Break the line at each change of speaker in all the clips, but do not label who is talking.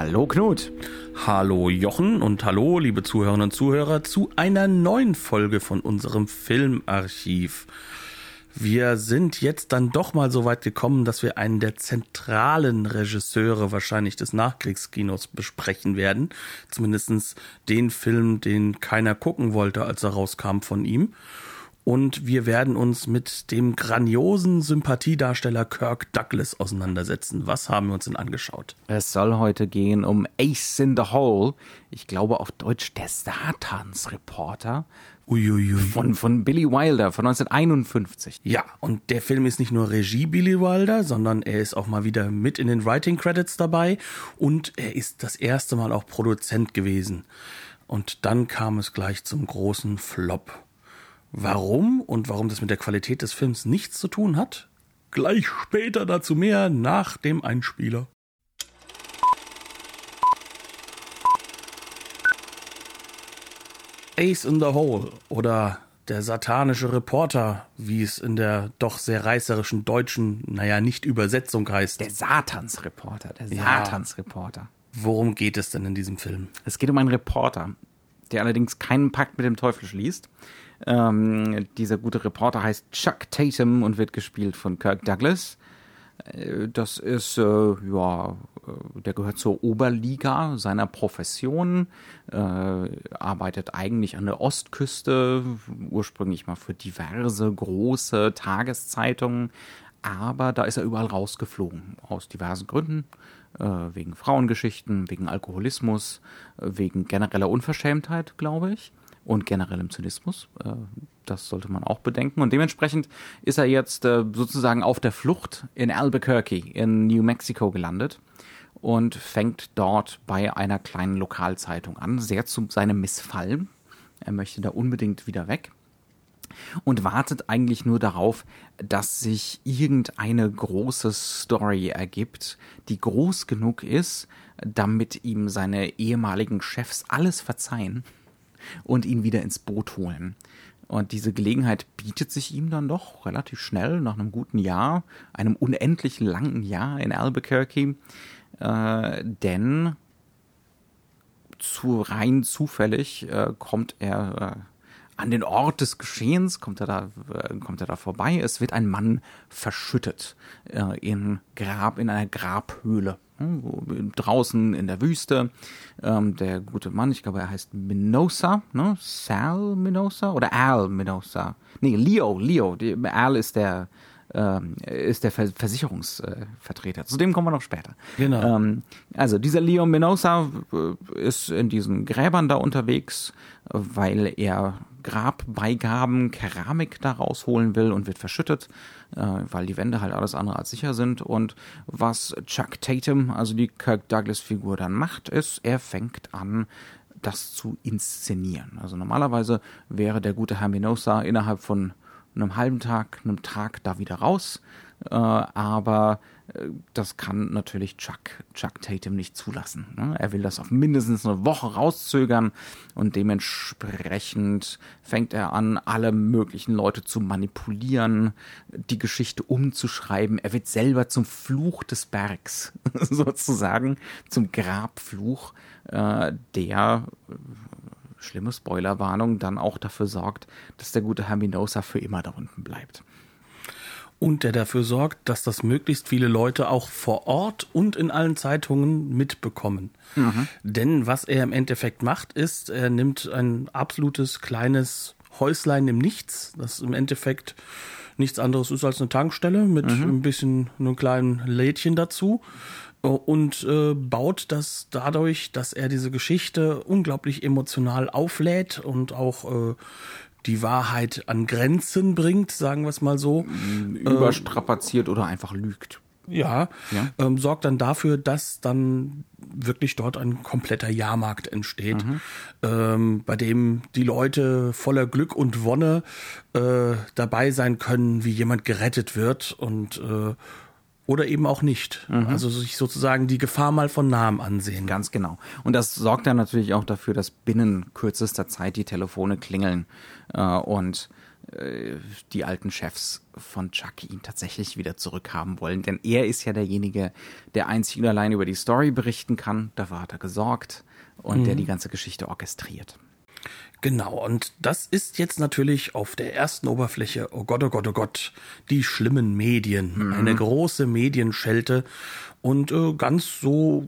Hallo Knut.
Hallo Jochen und hallo liebe Zuhörerinnen und Zuhörer zu einer neuen Folge von unserem Filmarchiv. Wir sind jetzt dann doch mal so weit gekommen, dass wir einen der zentralen Regisseure wahrscheinlich des Nachkriegskinos besprechen werden. Zumindestens den Film, den keiner gucken wollte, als er rauskam von ihm und wir werden uns mit dem grandiosen Sympathiedarsteller Kirk Douglas auseinandersetzen. Was haben wir uns denn angeschaut?
Es soll heute gehen um Ace in the Hole. Ich glaube auf Deutsch der Satansreporter.
Uiuiui.
Von, von Billy Wilder von 1951.
Ja, und der Film ist nicht nur Regie Billy Wilder, sondern er ist auch mal wieder mit in den Writing Credits dabei und er ist das erste Mal auch Produzent gewesen. Und dann kam es gleich zum großen Flop. Warum und warum das mit der Qualität des Films nichts zu tun hat? Gleich später dazu mehr nach dem Einspieler. Ace in the Hole oder der satanische Reporter, wie es in der doch sehr reißerischen deutschen, naja, nicht Übersetzung heißt.
Der Satansreporter, der Satansreporter.
Worum geht es denn in diesem Film?
Es geht um einen Reporter, der allerdings keinen Pakt mit dem Teufel schließt. Ähm, dieser gute Reporter heißt Chuck Tatum und wird gespielt von Kirk Douglas. Äh, das ist, äh, ja, äh, der gehört zur Oberliga seiner Profession, äh, arbeitet eigentlich an der Ostküste, ursprünglich mal für diverse große Tageszeitungen, aber da ist er überall rausgeflogen, aus diversen Gründen, äh, wegen Frauengeschichten, wegen Alkoholismus, äh, wegen genereller Unverschämtheit, glaube ich und generellem Zynismus. Äh, das sollte man auch bedenken. Und dementsprechend ist er jetzt äh, sozusagen auf der Flucht in Albuquerque in New Mexico gelandet und fängt dort bei einer kleinen Lokalzeitung an, sehr zu seinem Missfallen. Er möchte da unbedingt wieder weg und wartet eigentlich nur darauf, dass sich irgendeine große Story ergibt, die groß genug ist, damit ihm seine ehemaligen Chefs alles verzeihen und ihn wieder ins Boot holen. Und diese Gelegenheit bietet sich ihm dann doch relativ schnell, nach einem guten Jahr, einem unendlich langen Jahr in Albuquerque. Äh, denn zu rein zufällig äh, kommt er äh, an den Ort des Geschehens, kommt er da, äh, kommt er da vorbei. Es wird ein Mann verschüttet äh, in Grab, in einer Grabhöhle. Hm, draußen in der Wüste. Ähm, der gute Mann, ich glaube, er heißt Minosa, ne? Sal Minosa oder Al Minosa. Nee, Leo, Leo. Die, Al ist der, ähm, ist der Versicherungsvertreter. Zu dem kommen wir noch später.
Genau.
Ähm, also dieser Leo Minosa äh, ist in diesen Gräbern da unterwegs, weil er Grabbeigaben, Keramik da rausholen will und wird verschüttet, äh, weil die Wände halt alles andere als sicher sind. Und was Chuck Tatum, also die Kirk Douglas-Figur, dann macht, ist, er fängt an, das zu inszenieren. Also normalerweise wäre der gute Herr Minosa innerhalb von einem halben Tag, einem Tag da wieder raus. Äh, aber äh, das kann natürlich Chuck, Chuck Tatum nicht zulassen. Ne? Er will das auf mindestens eine Woche rauszögern und dementsprechend fängt er an, alle möglichen Leute zu manipulieren, die Geschichte umzuschreiben. Er wird selber zum Fluch des Bergs, sozusagen, zum Grabfluch, äh, der schlimme Spoilerwarnung, dann auch dafür sorgt, dass der gute Herminosa für immer da unten bleibt.
Und der dafür sorgt, dass das möglichst viele Leute auch vor Ort und in allen Zeitungen mitbekommen. Mhm. Denn was er im Endeffekt macht, ist, er nimmt ein absolutes kleines Häuslein im Nichts, das im Endeffekt nichts anderes ist als eine Tankstelle mit mhm. ein bisschen einem kleinen Lädchen dazu und äh, baut das dadurch, dass er diese Geschichte unglaublich emotional auflädt und auch äh, die Wahrheit an Grenzen bringt, sagen wir es mal so.
Überstrapaziert äh, oder einfach lügt.
Ja, ja. Ähm, sorgt dann dafür, dass dann wirklich dort ein kompletter Jahrmarkt entsteht, mhm. ähm, bei dem die Leute voller Glück und Wonne äh, dabei sein können, wie jemand gerettet wird und äh, oder eben auch nicht. Mhm. Also sich sozusagen die Gefahr mal von nahem ansehen.
Ganz genau. Und das sorgt dann natürlich auch dafür, dass binnen kürzester Zeit die Telefone klingeln äh, und äh, die alten Chefs von Chuck ihn tatsächlich wieder zurückhaben wollen. Denn er ist ja derjenige, der einzig und allein über die Story berichten kann. Dafür hat er gesorgt und mhm. der die ganze Geschichte orchestriert.
Genau, und das ist jetzt natürlich auf der ersten Oberfläche, oh Gott, oh Gott, oh Gott, die schlimmen Medien. Mhm. Eine große Medienschelte und äh, ganz so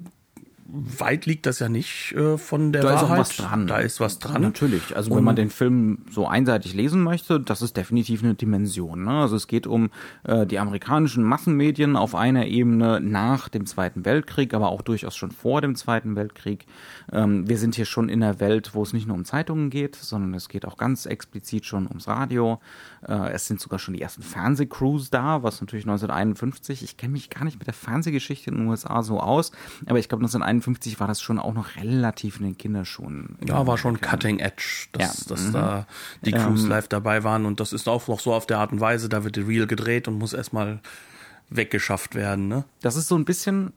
weit liegt das ja nicht äh, von der
da
Wahrheit.
Da ist was dran.
Da ist was dran.
Natürlich. Also wenn man den Film so einseitig lesen möchte, das ist definitiv eine Dimension. Ne? Also es geht um äh, die amerikanischen Massenmedien auf einer Ebene nach dem Zweiten Weltkrieg, aber auch durchaus schon vor dem Zweiten Weltkrieg. Ähm, wir sind hier schon in einer Welt, wo es nicht nur um Zeitungen geht, sondern es geht auch ganz explizit schon ums Radio. Äh, es sind sogar schon die ersten Fernsehcrews da, was natürlich 1951, ich kenne mich gar nicht mit der Fernsehgeschichte in den USA so aus, aber ich glaube 1951 war das schon auch noch relativ in den Kinderschuhen.
Ja, war schon Cutting Edge, dass, ja. dass mhm. da die Crews ähm, live dabei waren und das ist auch noch so auf der Art und Weise, da wird die Reel gedreht und muss erstmal weggeschafft werden. Ne?
Das ist so ein bisschen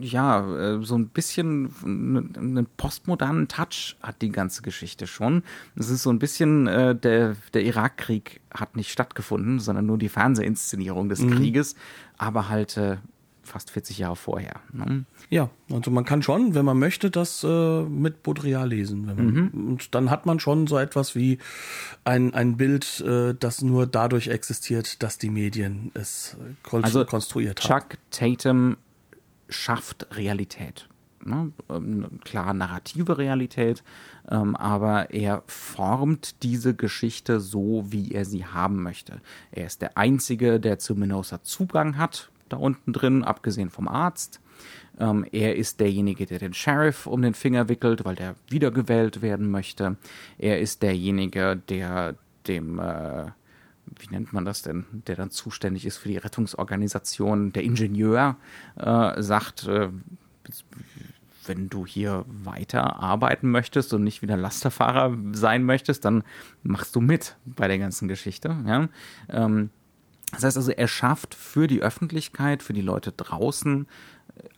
ja, äh, so ein bisschen einen postmodernen Touch hat die ganze Geschichte schon. Es ist so ein bisschen, äh, der, der Irakkrieg hat nicht stattgefunden, sondern nur die Fernsehinszenierung des mhm. Krieges, aber halt äh, fast 40 Jahre vorher. Ne?
Ja, also man kann schon, wenn man möchte, das äh, mit Baudrillard lesen. Man, mhm. Und dann hat man schon so etwas wie ein, ein Bild, äh, das nur dadurch existiert, dass die Medien es also konstruiert
haben. Chuck Tatum schafft Realität. Ne? Ähm, klar, narrative Realität, ähm, aber er formt diese Geschichte so, wie er sie haben möchte. Er ist der Einzige, der zu Minosa Zugang hat, da unten drin, abgesehen vom Arzt. Ähm, er ist derjenige, der den Sheriff um den Finger wickelt, weil der wiedergewählt werden möchte. Er ist derjenige, der dem äh, wie nennt man das denn, der dann zuständig ist für die Rettungsorganisation, der Ingenieur, äh, sagt, äh, wenn du hier weiter arbeiten möchtest und nicht wieder Lasterfahrer sein möchtest, dann machst du mit bei der ganzen Geschichte. Ja? Ähm, das heißt also, er schafft für die Öffentlichkeit, für die Leute draußen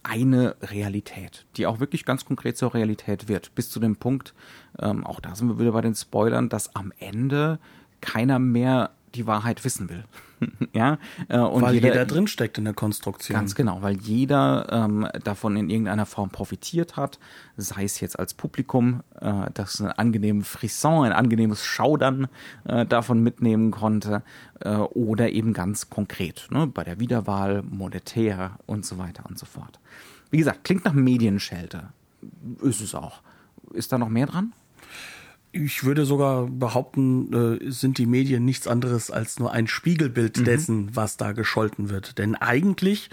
eine Realität, die auch wirklich ganz konkret zur Realität wird. Bis zu dem Punkt, ähm, auch da sind wir wieder bei den Spoilern, dass am Ende keiner mehr die Wahrheit wissen will. ja,
äh, und weil jeder, jeder drinsteckt in der Konstruktion.
Ganz genau, weil jeder ähm, davon in irgendeiner Form profitiert hat, sei es jetzt als Publikum, äh, das ein angenehmes Frisson, ein angenehmes Schaudern äh, davon mitnehmen konnte, äh, oder eben ganz konkret, ne, bei der Wiederwahl, monetär und so weiter und so fort. Wie gesagt, klingt nach Medienschelte. Ist es auch. Ist da noch mehr dran?
Ich würde sogar behaupten, äh, sind die Medien nichts anderes als nur ein Spiegelbild mhm. dessen, was da gescholten wird. Denn eigentlich,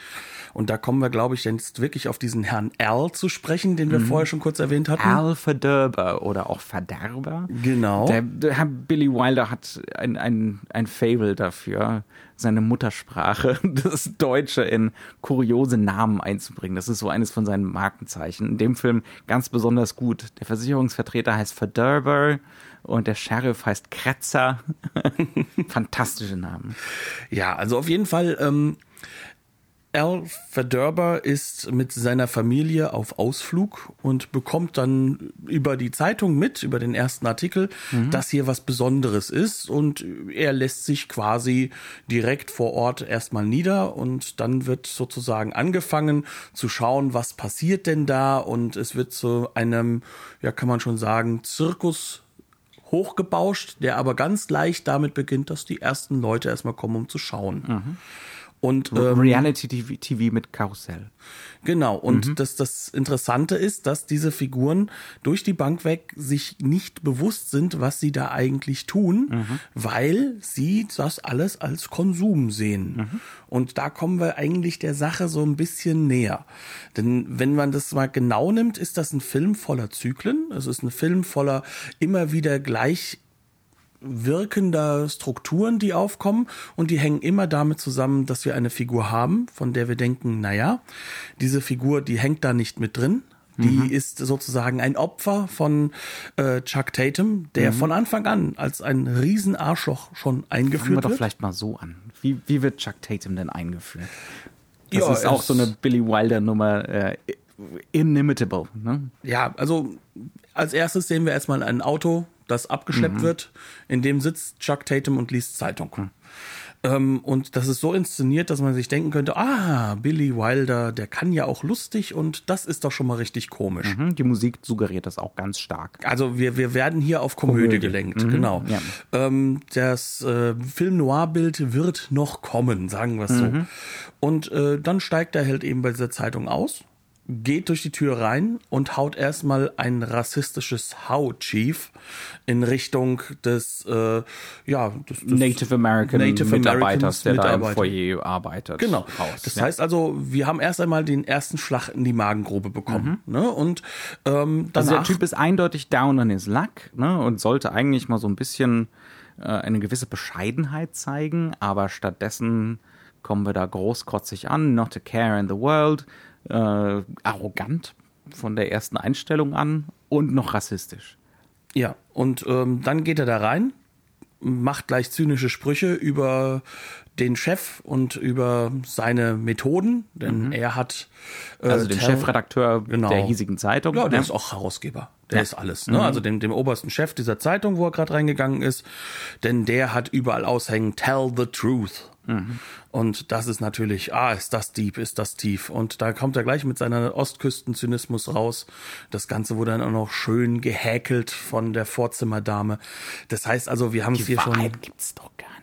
und da kommen wir, glaube ich, jetzt wirklich auf diesen Herrn Al zu sprechen, den wir mhm. vorher schon kurz erwähnt hatten.
Al Verderber oder auch Verderber.
Genau.
Der, der Herr Billy Wilder hat ein, ein, ein Fable dafür, seine Muttersprache, das Deutsche in kuriose Namen einzubringen. Das ist so eines von seinen Markenzeichen. In dem Film ganz besonders gut. Der Versicherungsvertreter heißt Verderber und der Sheriff heißt Kretzer. Fantastische Namen.
Ja, also auf jeden Fall ähm, Al Verderber ist mit seiner Familie auf Ausflug und bekommt dann über die Zeitung mit, über den ersten Artikel, mhm. dass hier was Besonderes ist und er lässt sich quasi direkt vor Ort erstmal nieder und dann wird sozusagen angefangen zu schauen, was passiert denn da und es wird zu einem, ja kann man schon sagen, Zirkus hochgebauscht, der aber ganz leicht damit beginnt, dass die ersten Leute erstmal kommen, um zu schauen. Mhm.
Und ähm, Reality TV, TV, mit Karussell.
Genau. Und mhm. das, das Interessante ist, dass diese Figuren durch die Bank weg sich nicht bewusst sind, was sie da eigentlich tun, mhm. weil sie das alles als Konsum sehen. Mhm. Und da kommen wir eigentlich der Sache so ein bisschen näher. Denn wenn man das mal genau nimmt, ist das ein Film voller Zyklen. Es ist ein Film voller immer wieder gleich wirkender Strukturen, die aufkommen und die hängen immer damit zusammen, dass wir eine Figur haben, von der wir denken, naja, diese Figur, die hängt da nicht mit drin. Die mhm. ist sozusagen ein Opfer von äh, Chuck Tatum, der mhm. von Anfang an als ein Riesenarschloch schon eingeführt Fangen wir
doch vielleicht mal so an. Wie, wie wird Chuck Tatum denn eingeführt? Das ja, ist auch so eine Billy Wilder Nummer. Äh, inimitable. Ne?
Ja, also als erstes sehen wir erstmal ein Auto, das abgeschleppt mhm. wird. In dem sitzt Chuck Tatum und liest Zeitung. Mhm. Ähm, und das ist so inszeniert, dass man sich denken könnte, ah, Billy Wilder, der kann ja auch lustig und das ist doch schon mal richtig komisch.
Mhm, die Musik suggeriert das auch ganz stark.
Also wir, wir werden hier auf Komödie, Komödie. gelenkt, mhm, genau. Ja. Ähm, das äh, Film-Noir-Bild wird noch kommen, sagen wir es so. Mhm. Und äh, dann steigt der Held eben bei dieser Zeitung aus geht durch die Tür rein und haut erstmal ein rassistisches How Chief in Richtung des, äh, ja, des, des
Native American Native Mitarbeiters, der Mitarbeiter. da im Foyer arbeitet.
Genau. Raus. Das ja. heißt also, wir haben erst einmal den ersten Schlag in die Magengrube bekommen. Mhm. Ne? Und ähm, danach,
also der Typ ist eindeutig down on his luck ne? und sollte eigentlich mal so ein bisschen äh, eine gewisse Bescheidenheit zeigen, aber stattdessen kommen wir da großkotzig an, not a care in the world äh, arrogant von der ersten Einstellung an und noch rassistisch.
Ja, und ähm, dann geht er da rein, macht gleich zynische Sprüche über den Chef und über seine Methoden, denn mhm. er hat
äh, also den Chefredakteur genau. der hiesigen Zeitung.
Ja, der ne? ist auch Herausgeber. Der ja. ist alles, ne? Mhm. Also dem, dem obersten Chef dieser Zeitung, wo er gerade reingegangen ist, denn der hat überall aushängen, tell the truth. Mhm. Und das ist natürlich, ah, ist das deep, ist das tief. Und da kommt er gleich mit seiner Ostküstenzynismus raus. Das Ganze wurde dann auch noch schön gehäkelt von der Vorzimmerdame. Das heißt also, wir haben es hier
Wahrheit
schon.
Gibt's doch gar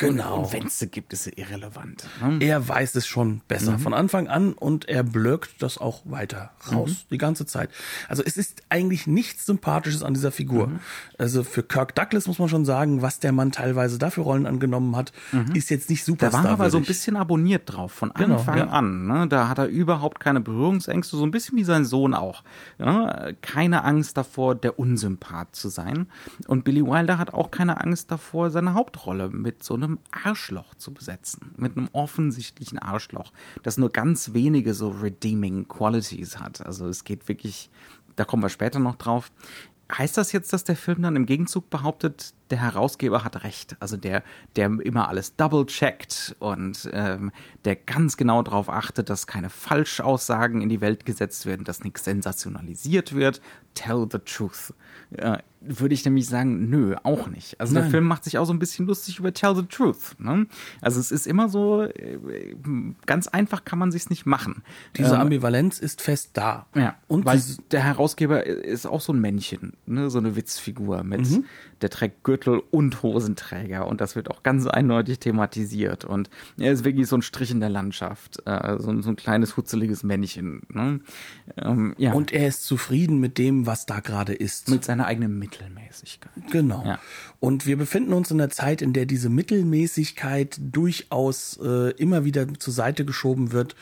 Genau.
Und, und wenn es sie gibt, ist sie irrelevant.
Ne? Er weiß es schon besser mhm. von Anfang an und er blöckt das auch weiter raus, mhm. die ganze Zeit. Also es ist eigentlich nichts Sympathisches an dieser Figur. Mhm. Also für Kirk Douglas muss man schon sagen, was der Mann teilweise dafür Rollen angenommen hat, mhm. ist jetzt nicht super.
Da war aber so ein bisschen abonniert drauf von genau, Anfang genau, ja. an. Ne? Da hat er überhaupt keine Berührungsängste, so ein bisschen wie sein Sohn auch. Ja? Keine Angst davor, der Unsympath zu sein. Und Billy Wilder hat auch keine Angst davor, seine Hauptrolle mit so einem einem Arschloch zu besetzen. Mit einem offensichtlichen Arschloch, das nur ganz wenige so redeeming Qualities hat. Also es geht wirklich, da kommen wir später noch drauf. Heißt das jetzt, dass der Film dann im Gegenzug behauptet, der Herausgeber hat recht? Also der, der immer alles double-checkt und ähm, der ganz genau darauf achtet, dass keine Falschaussagen in die Welt gesetzt werden, dass nichts sensationalisiert wird. Tell the truth. Äh, würde ich nämlich sagen, nö, auch nicht. Also Nein. der Film macht sich auch so ein bisschen lustig über Tell the Truth. Ne? Also es ist immer so, äh, ganz einfach kann man sich's nicht machen.
Diese ähm, Ambivalenz ist fest da.
Ja, und weil der Herausgeber ist auch so ein Männchen, ne? so eine Witzfigur mit, mhm. der trägt Gürtel und Hosenträger und das wird auch ganz eindeutig thematisiert und er ist wirklich so ein Strich in der Landschaft, äh, so, so, ein kleines hutzeliges Männchen. Ne?
Ähm, ja. Und er ist zufrieden mit dem, was da gerade ist.
Mit seiner eigenen Mittelmäßigkeit.
Genau. Ja. Und wir befinden uns in einer Zeit, in der diese Mittelmäßigkeit durchaus äh, immer wieder zur Seite geschoben wird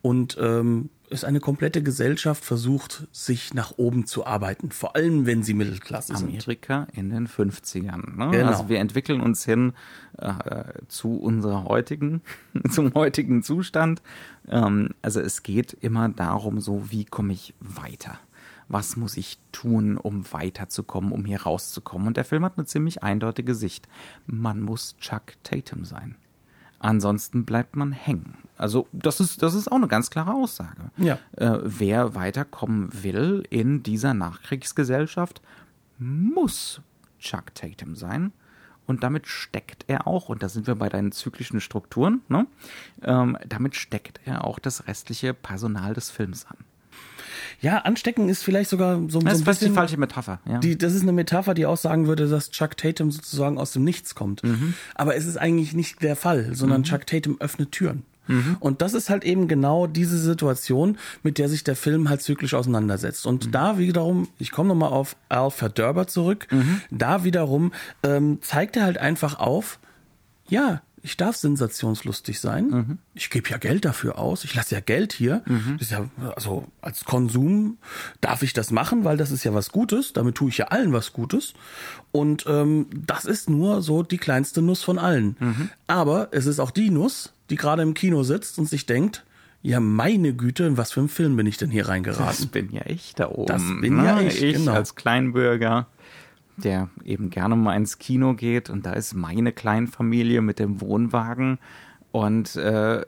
und ähm, es eine komplette Gesellschaft versucht, sich nach oben zu arbeiten, vor allem wenn sie Mittelklasse
sind. Amerika in den 50ern. Ne? Genau. Also wir entwickeln uns hin äh, zu unserer heutigen, zum heutigen Zustand. Ähm, also es geht immer darum, so wie komme ich weiter was muss ich tun, um weiterzukommen, um hier rauszukommen. Und der Film hat eine ziemlich eindeutige Sicht. Man muss Chuck Tatum sein. Ansonsten bleibt man hängen. Also das ist, das ist auch eine ganz klare Aussage.
Ja.
Äh, wer weiterkommen will in dieser Nachkriegsgesellschaft, muss Chuck Tatum sein. Und damit steckt er auch, und da sind wir bei deinen zyklischen Strukturen, ne? ähm, damit steckt er auch das restliche Personal des Films an.
Ja, anstecken ist vielleicht sogar so,
das
so
ein bisschen die falsche Metapher. Ja.
Die, das ist eine Metapher, die auch sagen würde, dass Chuck Tatum sozusagen aus dem Nichts kommt. Mhm. Aber es ist eigentlich nicht der Fall, sondern mhm. Chuck Tatum öffnet Türen. Mhm. Und das ist halt eben genau diese Situation, mit der sich der Film halt zyklisch auseinandersetzt. Und mhm. da wiederum, ich komme nochmal auf Alpha Derber zurück, mhm. da wiederum ähm, zeigt er halt einfach auf, ja, ich darf sensationslustig sein.
Mhm.
Ich gebe ja Geld dafür aus. Ich lasse ja Geld hier. Das ist ja, also als Konsum darf ich das machen, weil das ist ja was Gutes. Damit tue ich ja allen was Gutes. Und ähm, das ist nur so die kleinste Nuss von allen.
Mhm.
Aber es ist auch die Nuss, die gerade im Kino sitzt und sich denkt, ja, meine Güte, in was für einen Film bin ich denn hier
Das
reingeraten?
bin ja ich da oben.
Das bin ja
ne?
ich,
Ich
genau.
als Kleinbürger, der eben gerne mal ins Kino geht und da ist meine Kleinfamilie mit dem Wohnwagen und äh,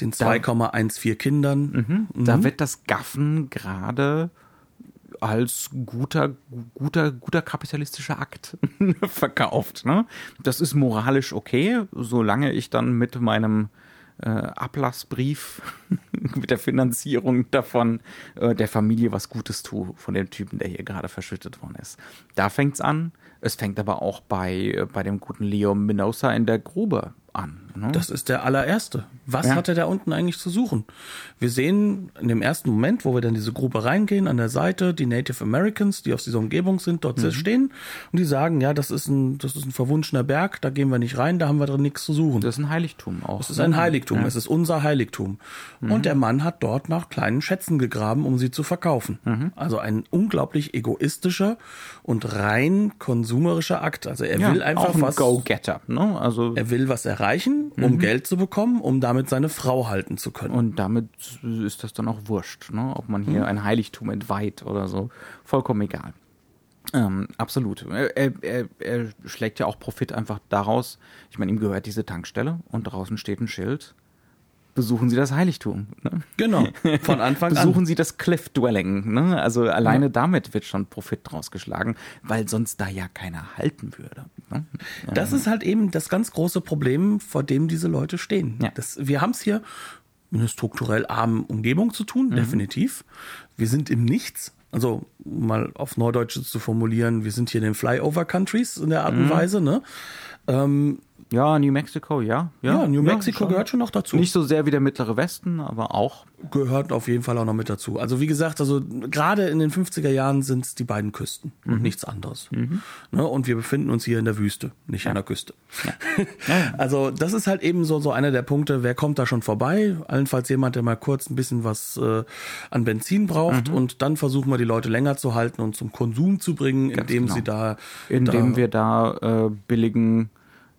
Den 2,14 Kindern.
Mhm. da wird das Gaffen gerade als guter, guter, guter kapitalistischer Akt verkauft. Ne? Das ist moralisch okay, solange ich dann mit meinem äh, Ablassbrief, mit der Finanzierung davon äh, der Familie was Gutes tue, von dem Typen, der hier gerade verschüttet worden ist. Da fängt's an. Es fängt aber auch bei, äh, bei dem guten Leo Minosa in der Grube an. Ne?
Das ist der allererste. Was
Ja.
hat er da unten eigentlich zu suchen? Wir sehen in dem ersten Moment, wo wir dann diese Grube reingehen, an der Seite die Native Americans, die aus dieser Umgebung sind, dort
Mhm.
stehen und die sagen, ja, das ist ein, das ist ein verwunschener Berg, da gehen wir nicht rein, da haben wir drin nichts zu suchen.
das ist ein Heiligtum auch.
Es ist ein Heiligtum, es ist unser Heiligtum.
Mhm.
Und der Mann hat dort nach kleinen Schätzen gegraben, um sie zu verkaufen.
Mhm.
Also ein unglaublich egoistischer und rein konsumerischer Akt. Also er
ja,
will einfach
auch ein
was.
Go-Getter. Ne? Also
Er will was erreichen, um Geld zu bekommen, um damit seine Frau halten zu können.
Und damit ist das dann auch wurscht, ne? ob man hier ein Heiligtum entweiht oder so. Vollkommen egal. Ähm, absolut. Er, er, er, er schlägt ja auch Profit einfach daraus. Ich meine, ihm gehört diese Tankstelle und draußen steht ein Schild. Besuchen Sie das Heiligtum. Ne?
Genau, von Anfang
Besuchen
an.
Sie das Cliff Dwelling. Ne? Also alleine damit wird schon Profit draus geschlagen, weil sonst da ja keiner halten würde. Ne?
Das ist halt eben das ganz große Problem, vor dem diese Leute stehen.
Ja.
Das, wir haben es hier mit einer strukturell armen Umgebung zu tun, definitiv. Wir sind im Nichts. Also mal auf Neudeutsch zu formulieren, wir sind hier in den Flyover Countries in der Art und Weise. Ne? Ähm,
Ja, New Mexico, ja.
ja, New Mexico
schon.
gehört schon noch dazu.
Nicht so sehr wie der mittlere Westen, aber auch.
gehört auf jeden Fall auch noch mit dazu. Also wie gesagt, also gerade in den 50er Jahren sind es die beiden Küsten und nichts anderes. Ne? Und wir befinden uns hier in der Wüste, nicht an der Küste. also das ist halt eben so, so einer der Punkte, wer kommt da schon vorbei? Allenfalls jemand, der mal kurz ein bisschen was äh, an Benzin braucht und dann versuchen wir die Leute länger zu halten und zum Konsum zu bringen, indem
genau.
sie da...
indem
da,
wir da äh, billigen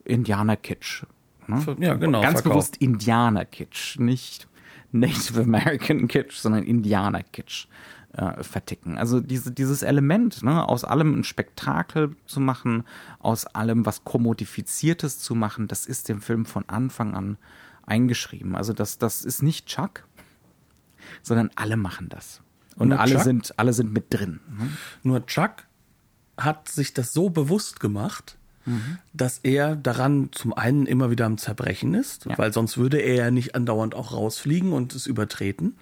Indianer-Kitsch. Ne?
Ja, genau,
Ganz
verkaufen.
bewusst Indianer-Kitsch, nicht Native American Kitsch, sondern Indianer-Kitsch äh, verticken. Also diese, dieses Element, ne, aus allem ein Spektakel zu machen, aus allem was Kommodifiziertes zu machen, das ist dem Film von Anfang an eingeschrieben. Also das, das ist nicht Chuck, sondern alle machen das. Und
Nur
alle
Chuck?
sind, alle sind mit drin. Ne?
Nur Chuck hat sich das so bewusst gemacht, dass er daran zum einen immer wieder am Zerbrechen ist,
Ja.
weil sonst würde er ja nicht andauernd auch rausfliegen und es übertreten.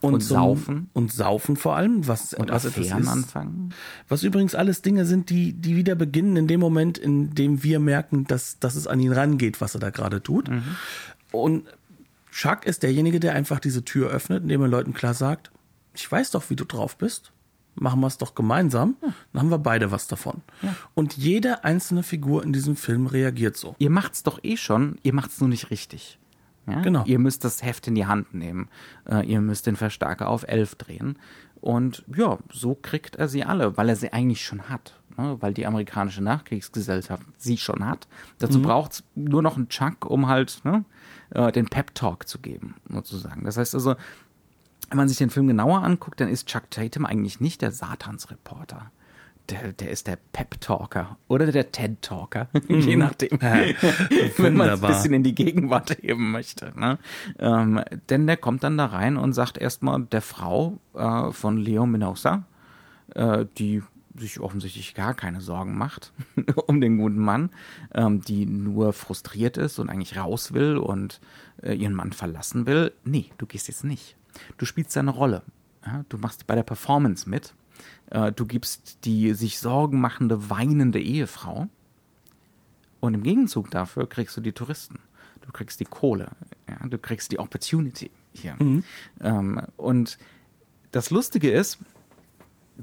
Und
zum-
saufen.
Und saufen vor allem, was,
Und
was etwas ist.
anfangen.
Was übrigens alles Dinge sind, die, die wieder beginnen in dem Moment, in dem wir merken, dass, dass es an ihn rangeht, was er da gerade tut. Und Chuck ist derjenige, der einfach diese Tür öffnet, indem er Leuten klar sagt, ich weiß doch, wie du drauf bist. Machen wir es doch gemeinsam, dann haben wir beide was davon. Und jede einzelne Figur in diesem Film reagiert so.
Ihr macht's doch eh schon, ihr macht's nur nicht richtig. Ja?
Genau.
Ihr müsst das Heft in die Hand nehmen. Äh, ihr müsst den Verstärker auf 11 drehen. Und ja, so kriegt er sie alle, weil er sie eigentlich schon hat. Ne? Weil die amerikanische Nachkriegsgesellschaft sie schon hat. Dazu braucht's nur noch einen Chuck, um halt ne, äh, den Pep-Talk zu geben, sozusagen. Das heißt also, wenn man sich den Film genauer anguckt, dann ist Chuck Tatum eigentlich nicht der Satansreporter. Der, der ist der Pep-Talker oder der TED-Talker, je nachdem, wenn man es ein bisschen in die Gegenwart heben möchte. Ne? Ähm, denn der kommt dann da rein und sagt erstmal der Frau äh, von Leo Minosa, äh, die sich offensichtlich gar keine Sorgen macht um den guten Mann, ähm, die nur frustriert ist und eigentlich raus will und äh, ihren Mann verlassen will. Nee, du gehst jetzt nicht. Du spielst deine Rolle. Ja, du machst bei der Performance mit. Äh, du gibst die sich Sorgen machende, weinende Ehefrau. Und im Gegenzug dafür kriegst du die Touristen. Du kriegst die Kohle. Ja, du kriegst die Opportunity hier. Ähm, und das Lustige ist,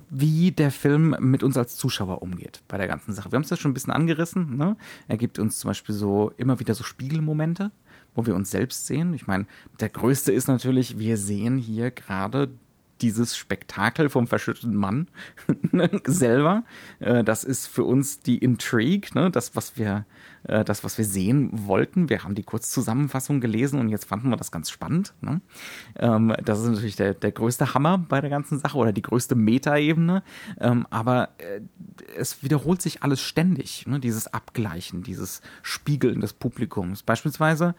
wie der Film mit uns als Zuschauer umgeht bei der ganzen Sache. Wir haben es ja schon ein bisschen angerissen. Ne? Er gibt uns zum Beispiel so immer wieder so Spiegelmomente, wo wir uns selbst sehen. Ich meine, der größte ist natürlich, wir sehen hier gerade dieses Spektakel vom verschütteten Mann selber. Äh, das ist für uns die Intrigue, ne? das, was wir, äh, das, was wir sehen wollten. Wir haben die Kurzzusammenfassung gelesen und jetzt fanden wir das ganz spannend. Ne? Ähm, das ist natürlich der, der größte Hammer bei der ganzen Sache oder die größte Metaebene. Ähm, aber äh, es wiederholt sich alles ständig. Ne? Dieses Abgleichen, dieses Spiegeln des Publikums. Beispielsweise,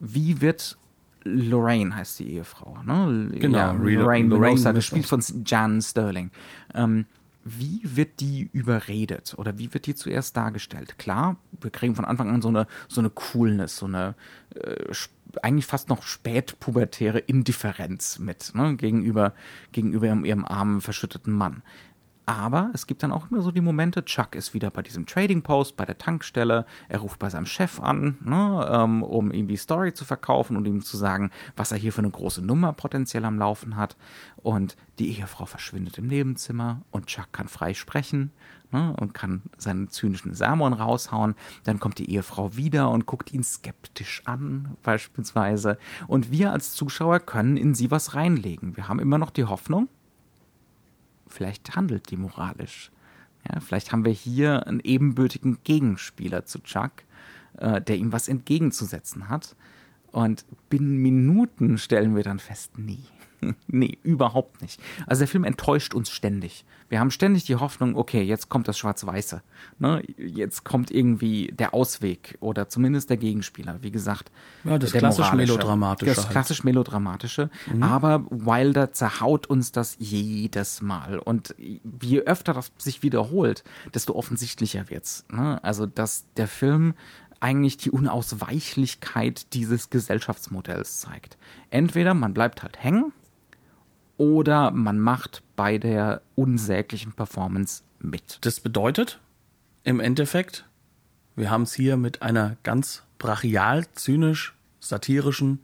wie wird Lorraine heißt die Ehefrau, ne?
Genau,
ja,
Lorraine,
Lorraine Minosa, gespielt von Jan Sterling. Ähm, wie wird die überredet oder wie wird die zuerst dargestellt? Klar, wir kriegen von Anfang an so eine, so eine Coolness, so eine äh, eigentlich fast noch spätpubertäre Indifferenz mit ne? gegenüber, gegenüber ihrem, ihrem armen, verschütteten Mann. Aber es gibt dann auch immer so die Momente, Chuck ist wieder bei diesem Trading Post, bei der Tankstelle, er ruft bei seinem Chef an, ne, ähm, um ihm die Story zu verkaufen und ihm zu sagen, was er hier für eine große Nummer potenziell am Laufen hat. Und die Ehefrau verschwindet im Nebenzimmer und Chuck kann frei sprechen ne, und kann seinen zynischen Sermon raushauen. Dann kommt die Ehefrau wieder und guckt ihn skeptisch an, beispielsweise. Und wir als Zuschauer können in sie was reinlegen. Wir haben immer noch die Hoffnung, vielleicht handelt die moralisch. Ja, vielleicht haben wir hier einen ebenbürtigen Gegenspieler zu Chuck, äh, der ihm was entgegenzusetzen hat. Und binnen Minuten stellen wir dann fest, nee. nee, überhaupt nicht. Also der Film enttäuscht uns ständig. Wir haben ständig die Hoffnung, okay, jetzt kommt das Schwarz-Weiße. Ne? Jetzt kommt irgendwie der Ausweg oder zumindest der Gegenspieler. Wie gesagt,
Ja, das klassisch. Melodramatische
Das
halt.
klassisch Melodramatische. Aber Wilder zerhaut uns das jedes Mal. Und je öfter das sich wiederholt, desto offensichtlicher wird's. Ne? Also, dass der Film eigentlich die Unausweichlichkeit dieses Gesellschaftsmodells zeigt. Entweder man bleibt halt hängen oder man macht bei der unsäglichen Performance mit.
Das bedeutet im Endeffekt, wir haben es hier mit einer ganz brachial, zynisch, satirischen,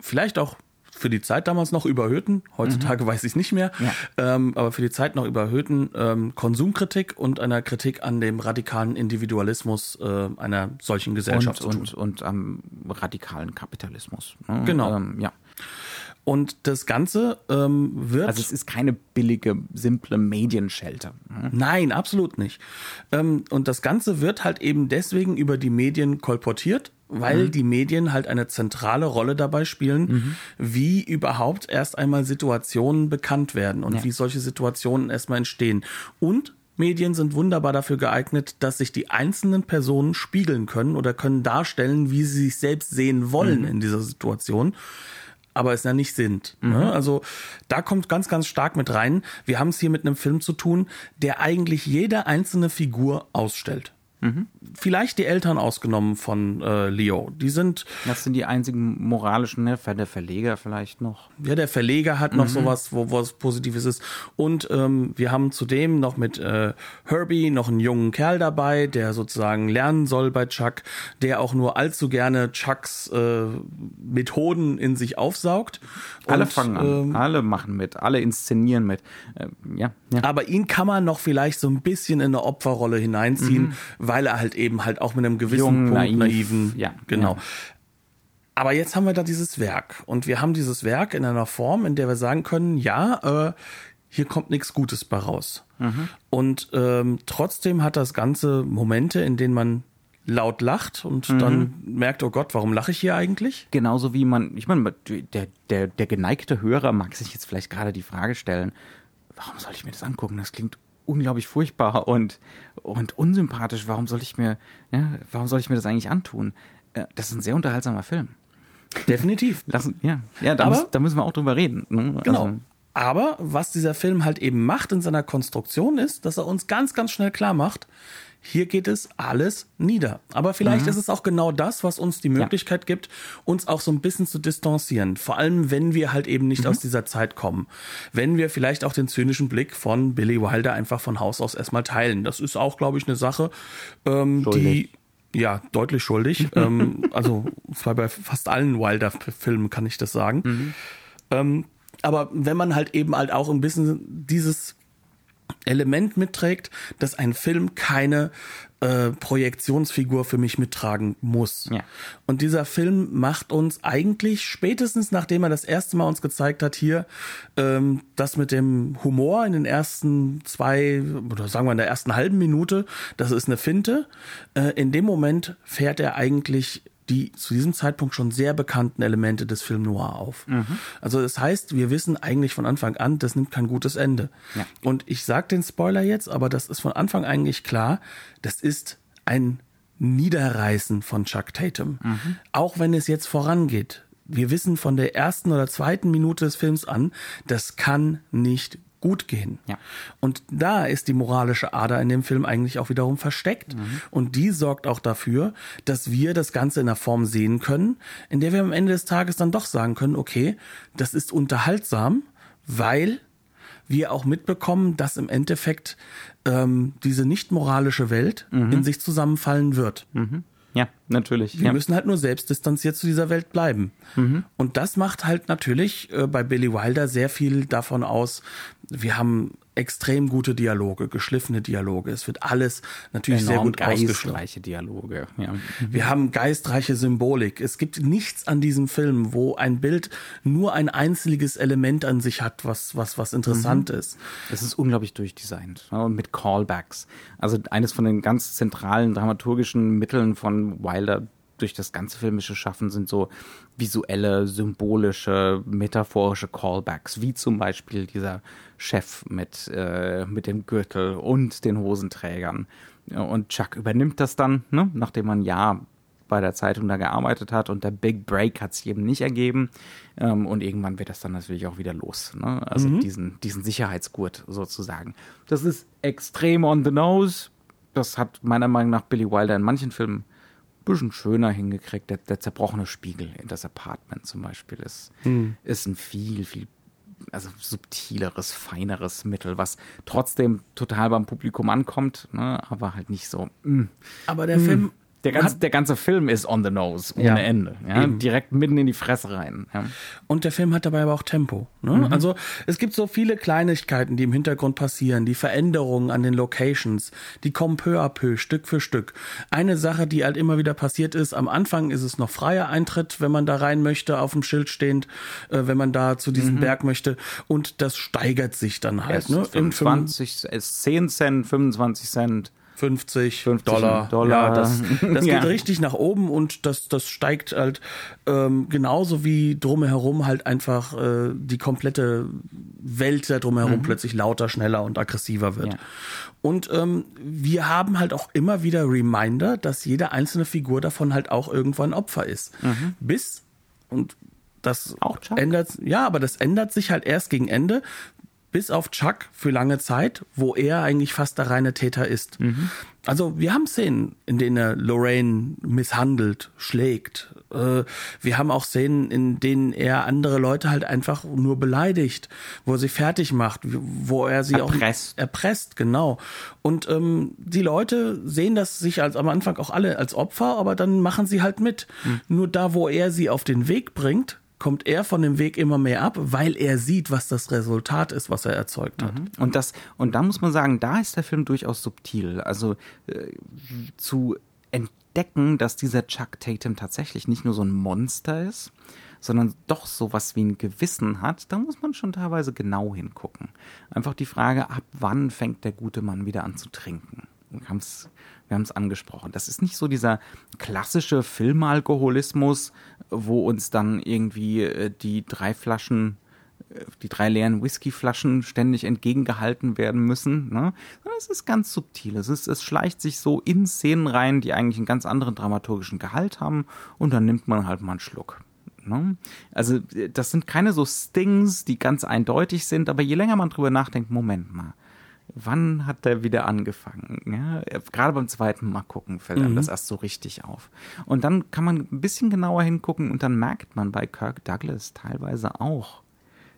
vielleicht auch für die Zeit damals noch überhöhten, heutzutage weiß ich es nicht mehr,
Ja.
ähm, aber für die Zeit noch überhöhten ähm, Konsumkritik und einer Kritik an dem radikalen Individualismus äh, einer solchen Gesellschaft
Und, und, und am radikalen Kapitalismus. ne?
Genau.
Ähm, ja.
Und das Ganze ähm, wird.
Also es ist keine billige, simple Medienschelte. ne?
Nein, absolut nicht. Ähm, und das Ganze wird halt eben deswegen über die Medien kolportiert, weil die Medien halt eine zentrale Rolle dabei spielen, wie überhaupt erst einmal Situationen bekannt werden und
Ja.
wie solche Situationen erstmal entstehen. Und Medien sind wunderbar dafür geeignet, dass sich die einzelnen Personen spiegeln können oder können darstellen, wie sie sich selbst sehen wollen in dieser Situation aber es ja nicht sind. Ne? Also da kommt ganz, ganz stark mit rein. Wir haben es hier mit einem Film zu tun, der eigentlich jede einzelne Figur ausstellt. Vielleicht die Eltern ausgenommen von äh, Leo. Die sind,
Das sind die einzigen moralischen, ne? der Verleger vielleicht noch.
ja, der Verleger hat noch sowas, wo was Positives ist. Und ähm, wir haben zudem noch mit äh, Herbie noch einen jungen Kerl dabei, der sozusagen lernen soll bei Chuck, der auch nur allzu gerne Chucks äh, Methoden in sich aufsaugt.
Alle
Und,
fangen an,
ähm,
alle machen mit, alle inszenieren mit. Äh, ja, ja.
Aber ihn kann man noch vielleicht so ein bisschen in eine Opferrolle hineinziehen, weil er halt eben halt auch mit einem gewissen
Jung,
Punkt
naiv,
naiven,
ja,
genau.
ja.
Aber jetzt haben wir da dieses Werk und wir haben dieses Werk in einer Form, in der wir sagen können, ja, äh, hier kommt nichts Gutes bei raus. Und ähm, trotzdem hat das Ganze Momente, in denen man laut lacht und dann merkt, oh Gott, warum lache ich hier eigentlich?
Genauso wie man, ich meine, der, der, der geneigte Hörer mag sich jetzt vielleicht gerade die Frage stellen, warum soll ich mir das angucken? Das klingt unglaublich furchtbar und, und unsympathisch. Warum soll ich mir, ja, warum soll ich mir das eigentlich antun? Äh, Das ist ein sehr unterhaltsamer Film.
Definitiv.
Lassen, ja, ja da,
Aber-
muss, da müssen wir auch drüber reden. Ne?
Genau.
Also,
Aber was dieser Film halt eben macht in seiner Konstruktion ist, dass er uns ganz, ganz schnell klar macht, hier geht es alles nieder. Aber vielleicht ist es auch genau das, was uns die Möglichkeit gibt, uns auch so ein bisschen zu distanzieren. Vor allem, wenn wir halt eben nicht aus dieser Zeit kommen. Wenn wir vielleicht auch den zynischen Blick von Billy Wilder einfach von Haus aus erstmal teilen. Das ist auch, glaube ich, eine Sache, ähm, die ja, deutlich schuldig. ähm, also, zwar bei fast allen Wilder-Filmen kann ich das sagen. Ähm, aber wenn man halt eben halt auch ein bisschen dieses Element mitträgt, dass ein Film keine äh, Projektionsfigur für mich mittragen muss.
Ja.
Und dieser Film macht uns eigentlich spätestens, nachdem er das erste Mal uns gezeigt hat, hier ähm, das mit dem Humor in den ersten zwei oder sagen wir in der ersten halben Minute, das ist eine Finte. Äh, in dem Moment fährt er eigentlich die zu diesem Zeitpunkt schon sehr bekannten Elemente des Film Noir auf.
Mhm.
Also das heißt, wir wissen eigentlich von Anfang an, das nimmt kein gutes Ende.
Ja.
Und ich sage den Spoiler jetzt, aber das ist von Anfang eigentlich klar, das ist ein Niederreißen von Chuck Tatum.
Mhm.
Auch wenn es jetzt vorangeht. Wir wissen von der ersten oder zweiten Minute des Films an, das kann nicht gut gehen.
Ja.
Und da ist die moralische Ader in dem Film eigentlich auch wiederum versteckt. Und die sorgt auch dafür, dass wir das Ganze in einer Form sehen können, in der wir am Ende des Tages dann doch sagen können, okay, das ist unterhaltsam, weil wir auch mitbekommen, dass im Endeffekt ähm, diese nicht moralische Welt in sich zusammenfallen wird.
Ja, natürlich.
Wir
ja.
müssen halt nur selbst distanziert zu dieser Welt bleiben. Und das macht halt natürlich äh, bei Billy Wilder sehr viel davon aus. Wir haben extrem gute Dialoge, geschliffene Dialoge. Es wird alles natürlich sehr
Enorm
gut ausgeschlagen.
geistreiche Dialoge. Ja.
Wir haben geistreiche Symbolik. Es gibt nichts an diesem Film, wo ein Bild nur ein einziges Element an sich hat, was, was, was interessant ist.
Es ist unglaublich durchdesignt und mit Callbacks. Also eines von den ganz zentralen dramaturgischen Mitteln von Wilder durch das ganze filmische Schaffen sind so visuelle, symbolische, metaphorische Callbacks, wie zum Beispiel dieser Chef mit, äh, mit dem Gürtel und den Hosenträgern. Und Chuck übernimmt das dann, ne, nachdem man ja bei der Zeitung da gearbeitet hat und der Big Break hat sich eben nicht ergeben. Ähm, und irgendwann wird das dann natürlich auch wieder los. Ne? Also diesen, diesen Sicherheitsgurt sozusagen. Das ist extrem on the nose. Das hat meiner Meinung nach Billy Wilder in manchen Filmen bisschen schöner hingekriegt. Der, der zerbrochene Spiegel in das Apartment zum Beispiel ist, ist ein viel, viel also subtileres, feineres Mittel, was trotzdem total beim Publikum ankommt, ne? aber halt nicht so. mm.
Aber der Film
Der ganze, der ganze Film ist on the nose, ohne
Ja,
Ende. Ja?
eben.
Direkt mitten in die Fresse rein. Ja?
Und der Film hat dabei aber auch Tempo. Ne?
Mhm.
Also es gibt so viele Kleinigkeiten, die im Hintergrund passieren, die Veränderungen an den Locations, die kommen peu à peu, Stück für Stück. Eine Sache, die halt immer wieder passiert ist, am Anfang ist es noch freier Eintritt, wenn man da rein möchte, auf dem Schild stehend, äh, wenn man da zu diesem Berg möchte. Und das steigert sich dann halt.
Es
Ne?
ist
Im
25, es ist 10 Cent, 25 Cent.
50,
50
Dollar.
Dollar.
Ja, das, das
Ja.
geht richtig nach oben und das, das steigt halt ähm, genauso wie drumherum halt einfach äh, die komplette Welt da drumherum plötzlich lauter, schneller und aggressiver wird.
Mhm. Ja.
Und ähm, wir haben halt auch immer wieder Reminder, dass jede einzelne Figur davon halt auch irgendwann Opfer ist. Bis, und das
Mhm.
Ändert, ja, aber das ändert sich halt erst gegen Ende, bis auf Chuck für lange Zeit, wo er eigentlich fast der reine Täter ist. Also wir haben Szenen, in denen er Lorraine misshandelt, schlägt. Äh, wir haben auch Szenen, in denen er andere Leute halt einfach nur beleidigt, wo er sie fertig macht, wo er sie
Erpresst.
auch erpresst, genau. Und ähm, die Leute sehen das sich als am Anfang auch alle als Opfer, aber dann machen sie halt mit. Nur da, wo er sie auf den Weg bringt, kommt er von dem Weg immer mehr ab, weil er sieht, was das Resultat ist, was er erzeugt hat.
Und das, und da muss man sagen, da ist der Film durchaus subtil. Also äh, zu entdecken, dass dieser Chuck Tatum tatsächlich nicht nur so ein Monster ist, sondern doch sowas wie ein Gewissen hat, da muss man schon teilweise genau hingucken. Einfach die Frage, ab wann fängt der gute Mann wieder an zu trinken? Wir haben es wir angesprochen. Das ist nicht so dieser klassische Filmalkoholismus, wo uns dann irgendwie äh, die drei Flaschen die drei leeren Whiskyflaschen ständig entgegengehalten werden müssen. Ne? Es ist ganz subtil. Es, ist, es schleicht sich so in Szenen rein, die eigentlich einen ganz anderen dramaturgischen Gehalt haben und dann nimmt man halt mal einen Schluck. Ne? Also das sind keine so Stings, die ganz eindeutig sind, aber je länger man drüber nachdenkt, Moment mal, wann hat der wieder angefangen? Ja, gerade beim zweiten Mal gucken fällt einem das erst so richtig auf. Und dann kann man ein bisschen genauer hingucken und dann merkt man bei Kirk Douglas teilweise auch,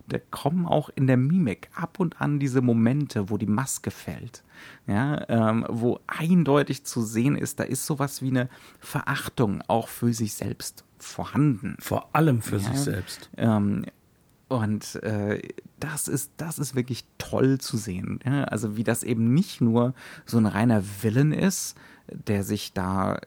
da kommen auch in der Mimik ab und an diese Momente, wo die Maske fällt. Ja, ähm, wo eindeutig zu sehen ist, da ist sowas wie eine Verachtung auch für sich selbst vorhanden.
Vor allem für sich
Ja.
selbst.
Ähm, Und äh, das ist, das ist wirklich toll zu sehen. Ja? Also wie das eben nicht nur so ein reiner Villain ist, der sich da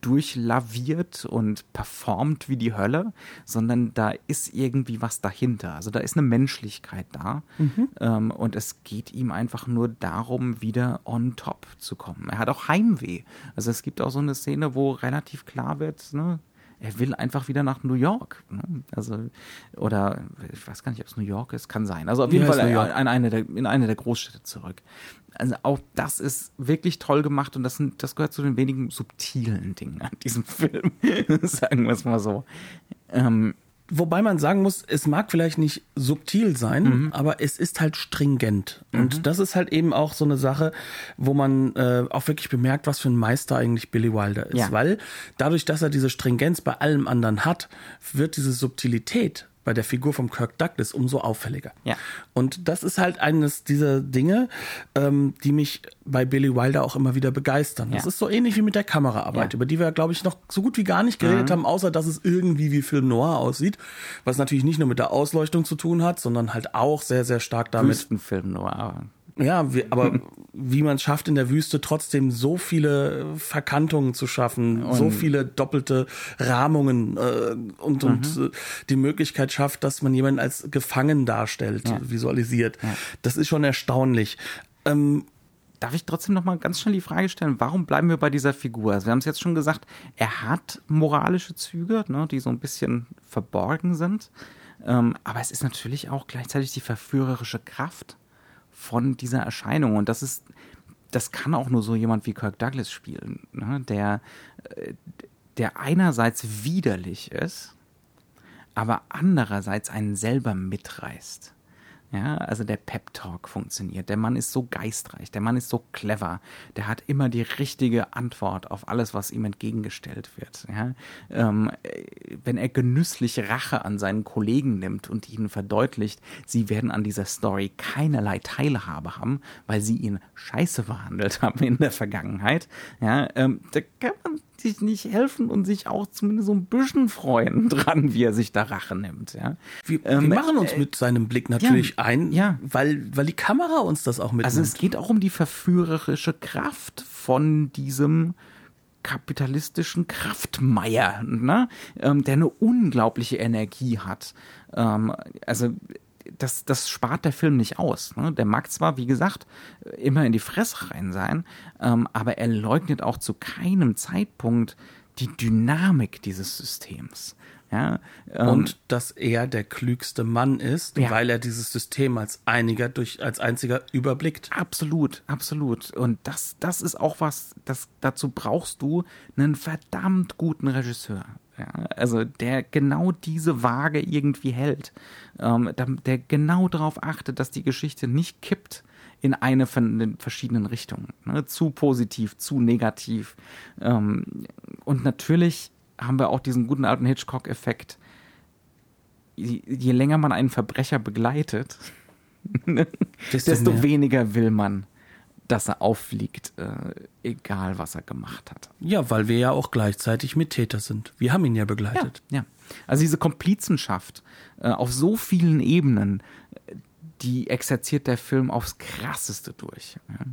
durchlaviert und performt wie die Hölle, sondern da ist irgendwie was dahinter. Also da ist eine Menschlichkeit da. Mhm. Ähm, und es geht ihm einfach nur darum, wieder on top zu kommen. Er hat auch Heimweh. Also es gibt auch so eine Szene, wo relativ klar wird, ne, er will einfach wieder nach New York. Ne? Also, oder ich weiß gar nicht, ob es New York ist, kann sein. Also auf jeden Fall in eine, der, in eine der Großstädte zurück. Also auch das ist wirklich toll gemacht und das, sind, das gehört zu den wenigen subtilen Dingen an diesem Film, sagen wir es mal so. Ähm,
Wobei man sagen muss, es mag vielleicht nicht subtil sein, mhm. aber es ist halt stringent. Mhm. Und das ist halt eben auch so eine Sache, wo man äh, auch wirklich bemerkt, was für ein Meister eigentlich Billy Wilder ist. Ja. Weil dadurch, dass er diese Stringenz bei allem anderen hat, wird diese Subtilität bei der Figur von Kirk Douglas umso auffälliger.
Ja.
Und das ist halt eines dieser Dinge, ähm, die mich bei Billy Wilder auch immer wieder begeistern. Ja. Das ist so ähnlich wie mit der Kameraarbeit, ja. über die wir, glaube ich, noch so gut wie gar nicht geredet mhm. haben, außer dass es irgendwie wie Film Noir aussieht, was natürlich nicht nur mit der Ausleuchtung zu tun hat, sondern halt auch sehr, sehr stark damit.
Wüstenfilm Noir.
Ja, wie, aber wie man es schafft, in der Wüste trotzdem so viele Verkantungen zu schaffen, und so viele doppelte Rahmungen äh, und, mhm. und äh, die Möglichkeit schafft, dass man jemanden als gefangen darstellt, ja. visualisiert. Ja. Das ist schon erstaunlich. Ähm,
Darf ich trotzdem noch mal ganz schnell die Frage stellen, warum bleiben wir bei dieser Figur? Also wir haben es jetzt schon gesagt, er hat moralische Züge, ne, die so ein bisschen verborgen sind. Ähm, aber es ist natürlich auch gleichzeitig die verführerische Kraft von dieser Erscheinung. Und das ist, das kann auch nur so jemand wie Kirk Douglas spielen, ne? der, äh, der einerseits widerlich ist, aber andererseits einen selber mitreißt. Ja, also der Pep Talk funktioniert. Der Mann ist so geistreich, der Mann ist so clever, der hat immer die richtige Antwort auf alles, was ihm entgegengestellt wird. Ja, ähm, wenn er genüsslich Rache an seinen Kollegen nimmt und ihnen verdeutlicht, sie werden an dieser Story keinerlei Teilhabe haben, weil sie ihn scheiße behandelt haben in der Vergangenheit. Ja, ähm, da kann man sich nicht helfen und sich auch zumindest so ein bisschen freuen dran, wie er sich da Rache nimmt. Ja.
Wir, ähm, wir machen uns äh, mit seinem Blick natürlich ja, ein, ja. Weil, weil die Kamera uns das auch mitnimmt.
Also es geht auch um die verführerische Kraft von diesem kapitalistischen Kraftmeier, ne? Ähm, der eine unglaubliche Energie hat. Ähm, also das, das spart der Film nicht aus. Ne? Der mag zwar, wie gesagt, immer in die Fresse rein sein, ähm, aber er leugnet auch zu keinem Zeitpunkt die Dynamik dieses Systems. Ja,
ähm, und dass er der klügste Mann ist, ja. weil er dieses System als einiger durch als einziger überblickt.
Absolut, absolut. Und das, das ist auch was, das dazu brauchst du einen verdammt guten Regisseur. Ja, also der genau diese Waage irgendwie hält, ähm, der genau darauf achtet, dass die Geschichte nicht kippt in eine von den verschiedenen Richtungen. Ne? Zu positiv, zu negativ. Ähm, und natürlich haben wir auch diesen guten alten Hitchcock-Effekt. Je, je, länger man einen Verbrecher begleitet, desto, desto weniger will man dass er auffliegt, äh, egal was er gemacht hat.
Ja, weil wir ja auch gleichzeitig Mittäter sind. Wir haben ihn ja begleitet.
Ja, ja. also diese Komplizenschaft äh, auf so vielen Ebenen, die exerziert der Film aufs krasseste durch.
Ja.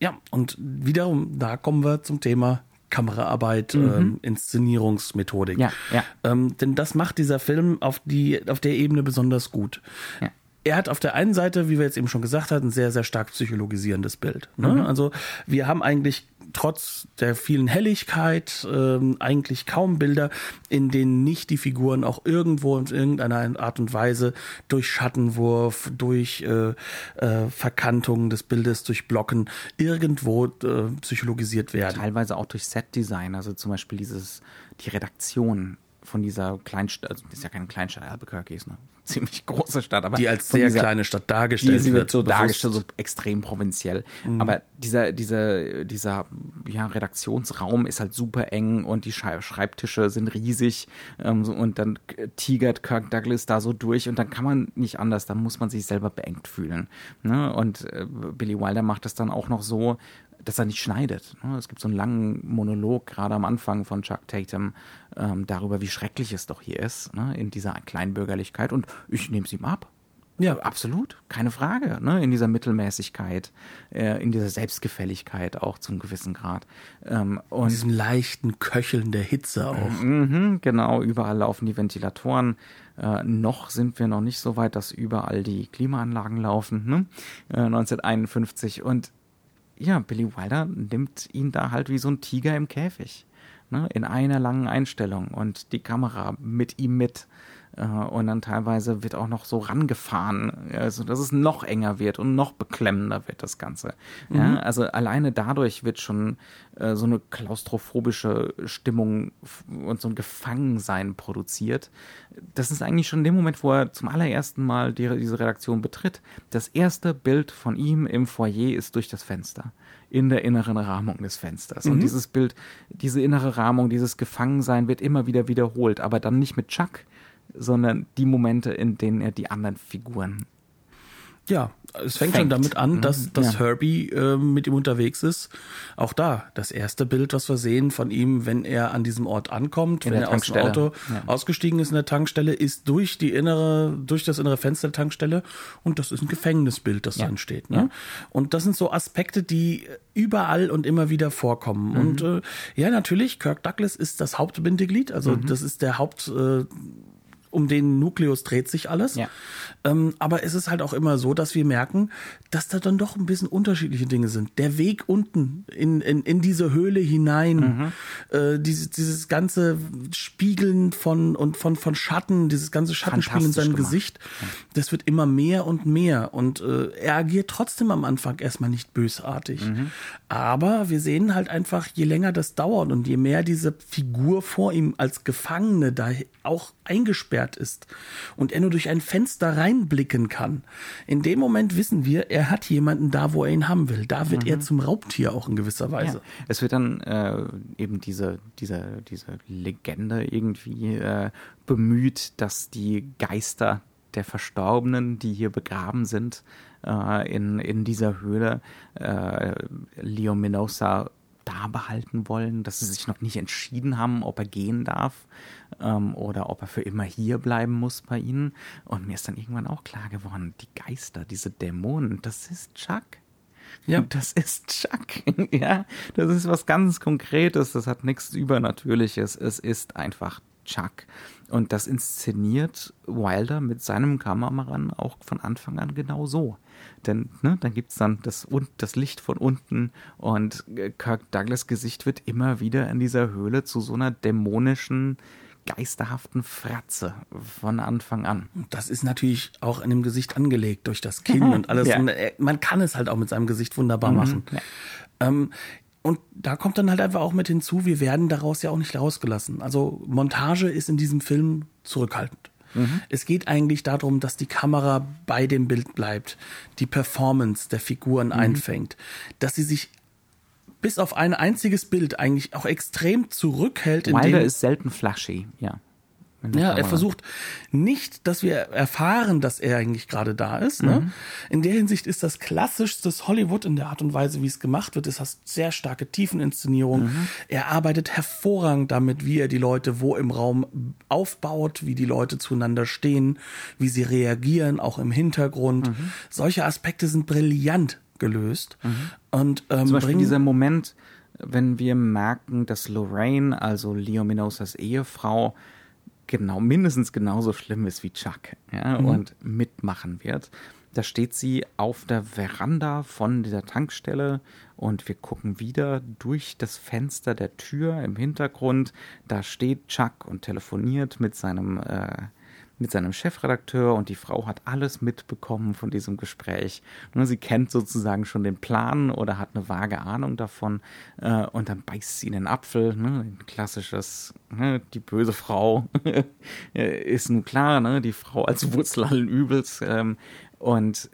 ja, und wiederum, da kommen wir zum Thema Kameraarbeit, mhm. ähm, Inszenierungsmethodik.
Ja, ja.
Ähm, denn das macht dieser Film auf, die, auf der Ebene besonders gut. Ja er hat auf der einen Seite, wie wir jetzt eben schon gesagt hatten, ein sehr, sehr stark psychologisierendes Bild. Ne? Mhm. Also wir haben eigentlich trotz der vielen Helligkeit ähm, eigentlich kaum Bilder, in denen nicht die Figuren auch irgendwo in irgendeiner Art und Weise durch Schattenwurf, durch äh, äh, Verkantung des Bildes, durch Blocken irgendwo äh, psychologisiert werden.
Teilweise auch durch Setdesign, also zum Beispiel dieses die Redaktion von dieser Kleinstadt, also das ist ja keine Kleinstadt, Albuquerque ist eine ziemlich große Stadt, aber
die als sehr dieser, kleine Stadt dargestellt die, wird,
so dargestellt, so extrem provinziell. Mhm. Aber dieser dieser dieser ja, Redaktionsraum ist halt super eng und die Schreibtische sind riesig ähm, so, und dann tigert Kirk Douglas da so durch und dann kann man nicht anders, dann muss man sich selber beengt fühlen. Ne? Und äh, Billy Wilder macht das dann auch noch so, dass er nicht schneidet. Ne? Es gibt so einen langen Monolog, gerade am Anfang von Chuck Tatum, ähm, darüber, wie schrecklich es doch hier ist, ne? in dieser Kleinbürgerlichkeit. Und ich nehme es ihm ab. Ja, absolut, keine Frage. Ne? In dieser Mittelmäßigkeit, äh, in dieser Selbstgefälligkeit auch zum gewissen Grad.
Ähm, und diesem leichten Köcheln der Hitze auch.
Mhm, genau, überall laufen die Ventilatoren. Äh, noch sind wir noch nicht so weit, dass überall die Klimaanlagen laufen. Ne? Äh, 1951 und ja, Billy Wilder nimmt ihn da halt wie so ein Tiger im Käfig. Ne? In einer langen Einstellung und die Kamera mit ihm mit. Äh, und dann teilweise wird auch noch so rangefahren, also dass es noch enger wird und noch beklemmender wird das Ganze. Mhm. Ja, also alleine dadurch wird schon äh, so eine klaustrophobische Stimmung und so ein Gefangensein produziert. Das ist eigentlich schon in dem Moment, wo er zum allerersten Mal die, diese Redaktion betritt. Das erste Bild von ihm im Foyer ist durch das Fenster in der inneren Rahmung des Fensters. Mhm. Und dieses Bild, diese innere Rahmung, dieses Gefangensein wird immer wieder wiederholt, aber dann nicht mit Chuck, sondern die Momente, in denen er die anderen Figuren
ja, es fängt, fängt. schon damit an, dass, mhm. dass ja. Herbie äh, mit ihm unterwegs ist. Auch da, das erste Bild, was wir sehen von ihm, wenn er an diesem Ort ankommt, in wenn er aus dem Auto ja. ausgestiegen ist in der Tankstelle, ist durch die innere, durch das innere Fenster der Tankstelle und das ist ein Gefängnisbild, das ja. da entsteht. Ne? Und das sind so Aspekte, die überall und immer wieder vorkommen. Mhm. Und äh, ja, natürlich, Kirk Douglas ist das Hauptbindeglied, also mhm. das ist der Haupt äh, um den Nukleus dreht sich alles. Ja. Ähm, aber es ist halt auch immer so, dass wir merken, dass da dann doch ein bisschen unterschiedliche Dinge sind. Der Weg unten in, in, in diese Höhle hinein, mhm. äh, dieses, dieses ganze Spiegeln von und von, von Schatten, dieses ganze Schattenspiel in seinem gemacht. Gesicht, das wird immer mehr und mehr. Und äh, er agiert trotzdem am Anfang erstmal nicht bösartig. Mhm. Aber wir sehen halt einfach, je länger das dauert und je mehr diese Figur vor ihm als Gefangene da auch eingesperrt ist und er nur durch ein Fenster reinblicken kann, in dem Moment wissen wir, er hat jemanden da, wo er ihn haben will. Da wird mhm. er zum Raubtier auch in gewisser Weise. Ja.
Es wird dann äh, eben diese, diese, diese Legende irgendwie äh, bemüht, dass die Geister der Verstorbenen, die hier begraben sind, äh, in, in dieser Höhle, äh, Leo Minosa da behalten wollen, dass sie sich noch nicht entschieden haben, ob er gehen darf ähm, oder ob er für immer hier bleiben muss bei ihnen. Und mir ist dann irgendwann auch klar geworden, die Geister, diese Dämonen, das ist Chuck. Ja. Das ist Chuck. ja, das ist was ganz Konkretes. Das hat nichts Übernatürliches. Es ist einfach Chuck. Und das inszeniert Wilder mit seinem Kameramann auch von Anfang an genau so. Denn ne, dann gibt es dann das, das Licht von unten und äh, Kirk Douglas Gesicht wird immer wieder in dieser Höhle zu so einer dämonischen, geisterhaften Fratze von Anfang an.
Das ist natürlich auch in dem Gesicht angelegt durch das Kinn und alles. Ja. Und äh, man kann es halt auch mit seinem Gesicht wunderbar mhm. machen. Ja. Ähm, und da kommt dann halt einfach auch mit hinzu, wir werden daraus ja auch nicht rausgelassen. Also Montage ist in diesem Film zurückhaltend. Mhm. Es geht eigentlich darum, dass die Kamera bei dem Bild bleibt, die Performance der Figuren mhm. einfängt, dass sie sich bis auf ein einziges Bild eigentlich auch extrem zurückhält.
Wilder ist selten flashy, ja.
Ja, er versucht nicht, dass wir erfahren, dass er eigentlich gerade da ist. Ne? Mhm. In der Hinsicht ist das klassischstes Hollywood in der Art und Weise, wie es gemacht wird. Es hat sehr starke Tiefeninszenierung. Mhm. Er arbeitet hervorragend damit, wie er die Leute wo im Raum aufbaut, wie die Leute zueinander stehen, wie sie reagieren, auch im Hintergrund. Mhm. Solche Aspekte sind brillant gelöst.
Mhm. Und ähm, Zum Beispiel dieser Moment, wenn wir merken, dass Lorraine, also Leo Minosas Ehefrau, genau, mindestens genauso schlimm ist wie Chuck ja, mhm. und mitmachen wird. Da steht sie auf der Veranda von dieser Tankstelle und wir gucken wieder durch das Fenster der Tür im Hintergrund. Da steht Chuck und telefoniert mit seinem äh, mit seinem Chefredakteur und die Frau hat alles mitbekommen von diesem Gespräch. Sie kennt sozusagen schon den Plan oder hat eine vage Ahnung davon äh, und dann beißt sie in den Apfel. Ne? Ein klassisches, ne? die böse Frau ist nun klar, ne? die Frau als Wurzel allen Übels. Ähm, und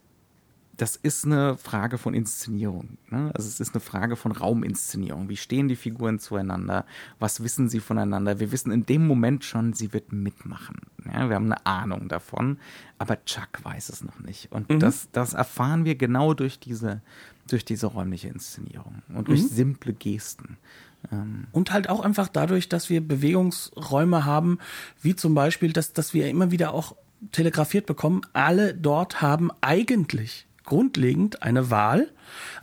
das ist eine Frage von Inszenierung. Ne? Also es ist eine Frage von Rauminszenierung. Wie stehen die Figuren zueinander? Was wissen sie voneinander? Wir wissen in dem Moment schon, sie wird mitmachen. Ja? Wir haben eine Ahnung davon, aber Chuck weiß es noch nicht. Und mhm. das, das erfahren wir genau durch diese, durch diese räumliche Inszenierung und durch mhm. simple Gesten.
Ähm. Und halt auch einfach dadurch, dass wir Bewegungsräume haben, wie zum Beispiel, dass, dass wir immer wieder auch telegrafiert bekommen, alle dort haben eigentlich grundlegend eine Wahl,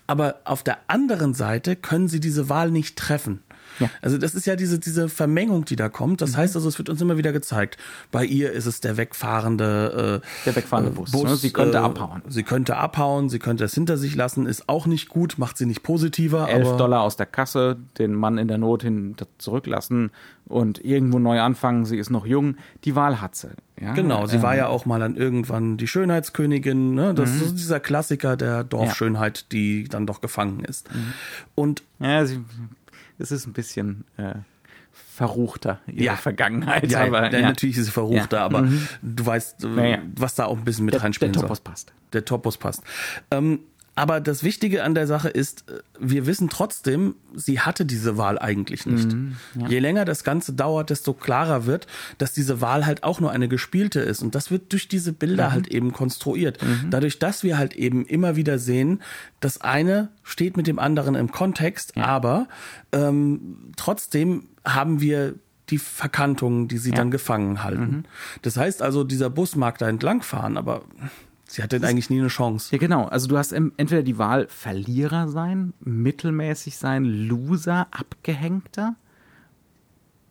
aber auf der anderen Seite können sie diese Wahl nicht treffen. Ja. Also das ist ja diese, diese Vermengung, die da kommt. Das mhm. heißt also, es wird uns immer wieder gezeigt. Bei ihr ist es der wegfahrende
äh, Der wegfahrende Bus. Bus ne?
Sie könnte äh, abhauen. Sie könnte abhauen, sie könnte es hinter sich lassen, ist auch nicht gut, macht sie nicht positiver.
Elf Dollar aus der Kasse, den Mann in der Not hin zurücklassen und irgendwo neu anfangen, sie ist noch jung. Die Wahl hat sie.
Ja, genau, sie ähm, war ja auch mal dann irgendwann die Schönheitskönigin. Ne? Das mhm. ist dieser Klassiker der Dorfschönheit, ja. die dann doch gefangen ist. Mhm. Und
ja, sie es ist ein bisschen äh, verruchter ihre ja. Vergangenheit.
Ja, aber, ja. natürlich ist sie verruchter, ja. aber mhm. du weißt, äh, was da auch ein bisschen mit der, reinspielen
Der Topos soll. passt.
Der Topos passt. Ähm, aber das Wichtige an der Sache ist, äh, wir wissen trotzdem, sie hatte diese Wahl eigentlich nicht. Mhm, ja. Je länger das Ganze dauert, desto klarer wird, dass diese Wahl halt auch nur eine gespielte ist. Und das wird durch diese Bilder mhm. halt eben konstruiert. Mhm. Dadurch, dass wir halt eben immer wieder sehen, das eine steht mit dem anderen im Kontext, ja. aber ähm, trotzdem haben wir die Verkantungen, die sie ja. dann gefangen halten. Mhm. Das heißt also, dieser Bus mag da entlangfahren, aber Sie hatte eigentlich nie eine Chance.
Ja, genau. Also du hast entweder die Wahl Verlierer sein, mittelmäßig sein, Loser, Abgehängter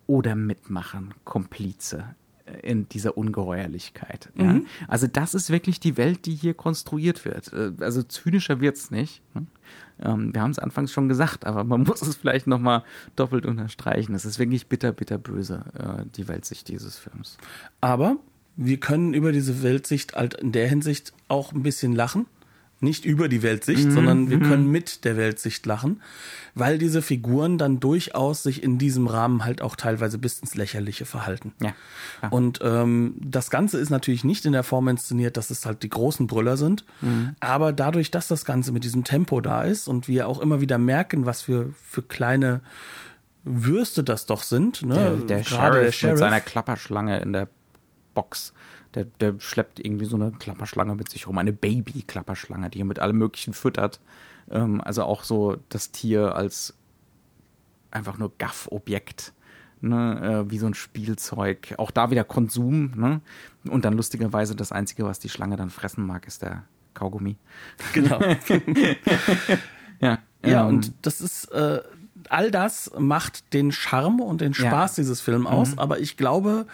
oder mitmachen, Komplize in dieser Ungeheuerlichkeit. Ja? Mhm. Also das ist wirklich die Welt, die hier konstruiert wird. Äh, also zynischer wird's nicht. Ne? Ähm, wir haben es anfangs schon gesagt, aber man muss es vielleicht nochmal doppelt unterstreichen. Es ist wirklich bitter, bitter böse, äh, die Weltsicht dieses Films.
Aber wir können über diese Weltsicht halt in der Hinsicht auch ein bisschen lachen. Nicht über die Weltsicht, mhm. sondern wir mhm. können mit der Weltsicht lachen, weil diese Figuren dann durchaus sich in diesem Rahmen halt auch teilweise bis ins Lächerliche verhalten. Ja. ja. Und ähm, das Ganze ist natürlich nicht in der Form inszeniert, dass es halt die großen Brüller sind, mhm. aber dadurch, dass das Ganze mit diesem Tempo da ist und wir auch immer wieder merken, was für, für kleine Würste das doch sind.
Ne? Der, der, Sheriff der Sheriff mit seiner Klapperschlange in der Box. Der, der schleppt irgendwie so eine Klapperschlange mit sich rum, eine Baby-Klapperschlange, die er mit allem Möglichen füttert. Ähm, also auch so das Tier als einfach nur Gaff-Objekt. Ne, äh, wie so ein Spielzeug. Auch da wieder Konsum. Ne? Und dann lustigerweise das Einzige, was die Schlange dann fressen mag, ist der Kaugummi.
Genau. ja, ja ähm, und das ist äh, all das macht den Charme und den Spaß ja. dieses Films aus. Mhm. Aber ich glaube,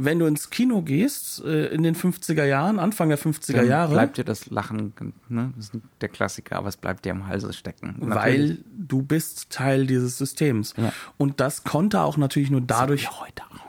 wenn du ins Kino gehst, äh, in den 50er Jahren, Anfang der 50er Dann Jahre.
Bleibt dir das Lachen, ne? Das ist der Klassiker, aber es bleibt dir am Halse stecken.
Natürlich. Weil du bist Teil dieses Systems. Ja. Und das konnte auch natürlich nur dadurch.
Das heute auch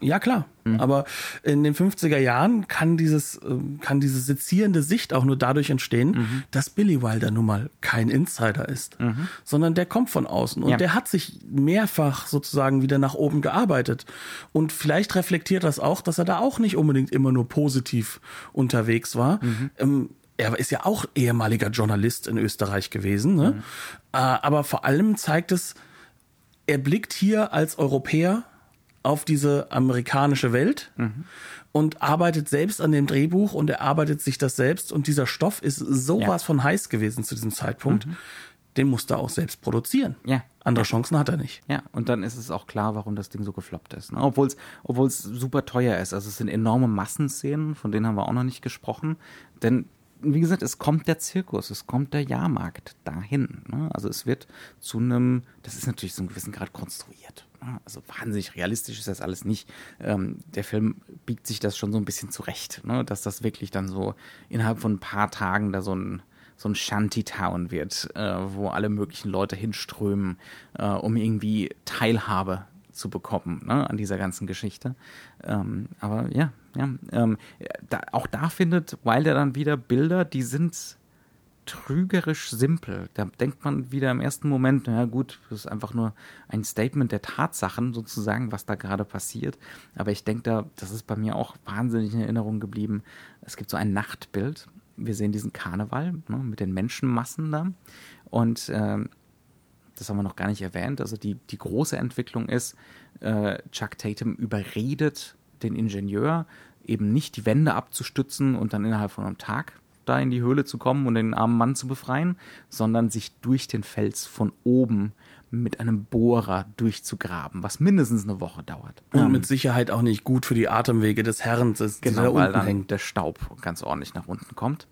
ja, klar. Mhm. Aber in den 50er Jahren kann dieses, ähm, kann diese sezierende Sicht auch nur dadurch entstehen, mhm. dass Billy Wilder nun mal kein Insider ist, mhm. sondern der kommt von außen und ja. der hat sich mehrfach sozusagen wieder nach oben gearbeitet. Und vielleicht reflektiert das auch, dass er da auch nicht unbedingt immer nur positiv unterwegs war. Mhm. Ähm, er ist ja auch ehemaliger Journalist in Österreich gewesen, ne? Mhm. Äh, aber vor allem zeigt es, er blickt hier als Europäer auf diese amerikanische Welt mhm. und arbeitet selbst an dem Drehbuch und er arbeitet sich das selbst und dieser Stoff ist sowas ja. von heiß gewesen zu diesem Zeitpunkt. Mhm. Den musste er auch selbst produzieren. Ja. Andere. Chancen hat er nicht.
Ja, und dann ist es auch klar, warum das Ding so gefloppt ist. Ne? Obwohl es super teuer ist. Also es sind enorme Massenszenen, von denen haben wir auch noch nicht gesprochen. Denn wie gesagt, es kommt der Zirkus, es kommt der Jahrmarkt dahin. Ne? Also es wird zu einem, das ist natürlich so ein gewissen Grad konstruiert. Also wahnsinnig realistisch ist das alles nicht. Ähm, der Film biegt sich das schon so ein bisschen zurecht, ne? dass das wirklich dann so innerhalb von ein paar Tagen da so ein so ein Shantytown wird, äh, wo alle möglichen Leute hinströmen, äh, um irgendwie Teilhabe zu bekommen ne, an dieser ganzen Geschichte. Ähm, aber ja, ja ähm, da, auch da findet Wilder dann wieder Bilder, die sind trügerisch simpel. Da denkt man wieder im ersten Moment, na gut, das ist einfach nur ein Statement der Tatsachen sozusagen, was da gerade passiert. Aber ich denke da, das ist bei mir auch wahnsinnig in Erinnerung geblieben. Es gibt so ein Nachtbild, wir sehen diesen Karneval ne, mit den Menschenmassen da. Und äh, das haben wir noch gar nicht erwähnt. Also die, die große Entwicklung ist, äh, Chuck Tatum überredet den Ingenieur, eben nicht die Wände abzustützen und dann innerhalb von einem Tag da in die Höhle zu kommen und den armen Mann zu befreien, sondern sich durch den Fels von oben mit einem Bohrer durchzugraben, was mindestens eine Woche dauert.
Und ähm, mit Sicherheit auch nicht gut für die Atemwege des Herrn,
das genau, weil dann hängt. der Staub ganz ordentlich nach unten kommt.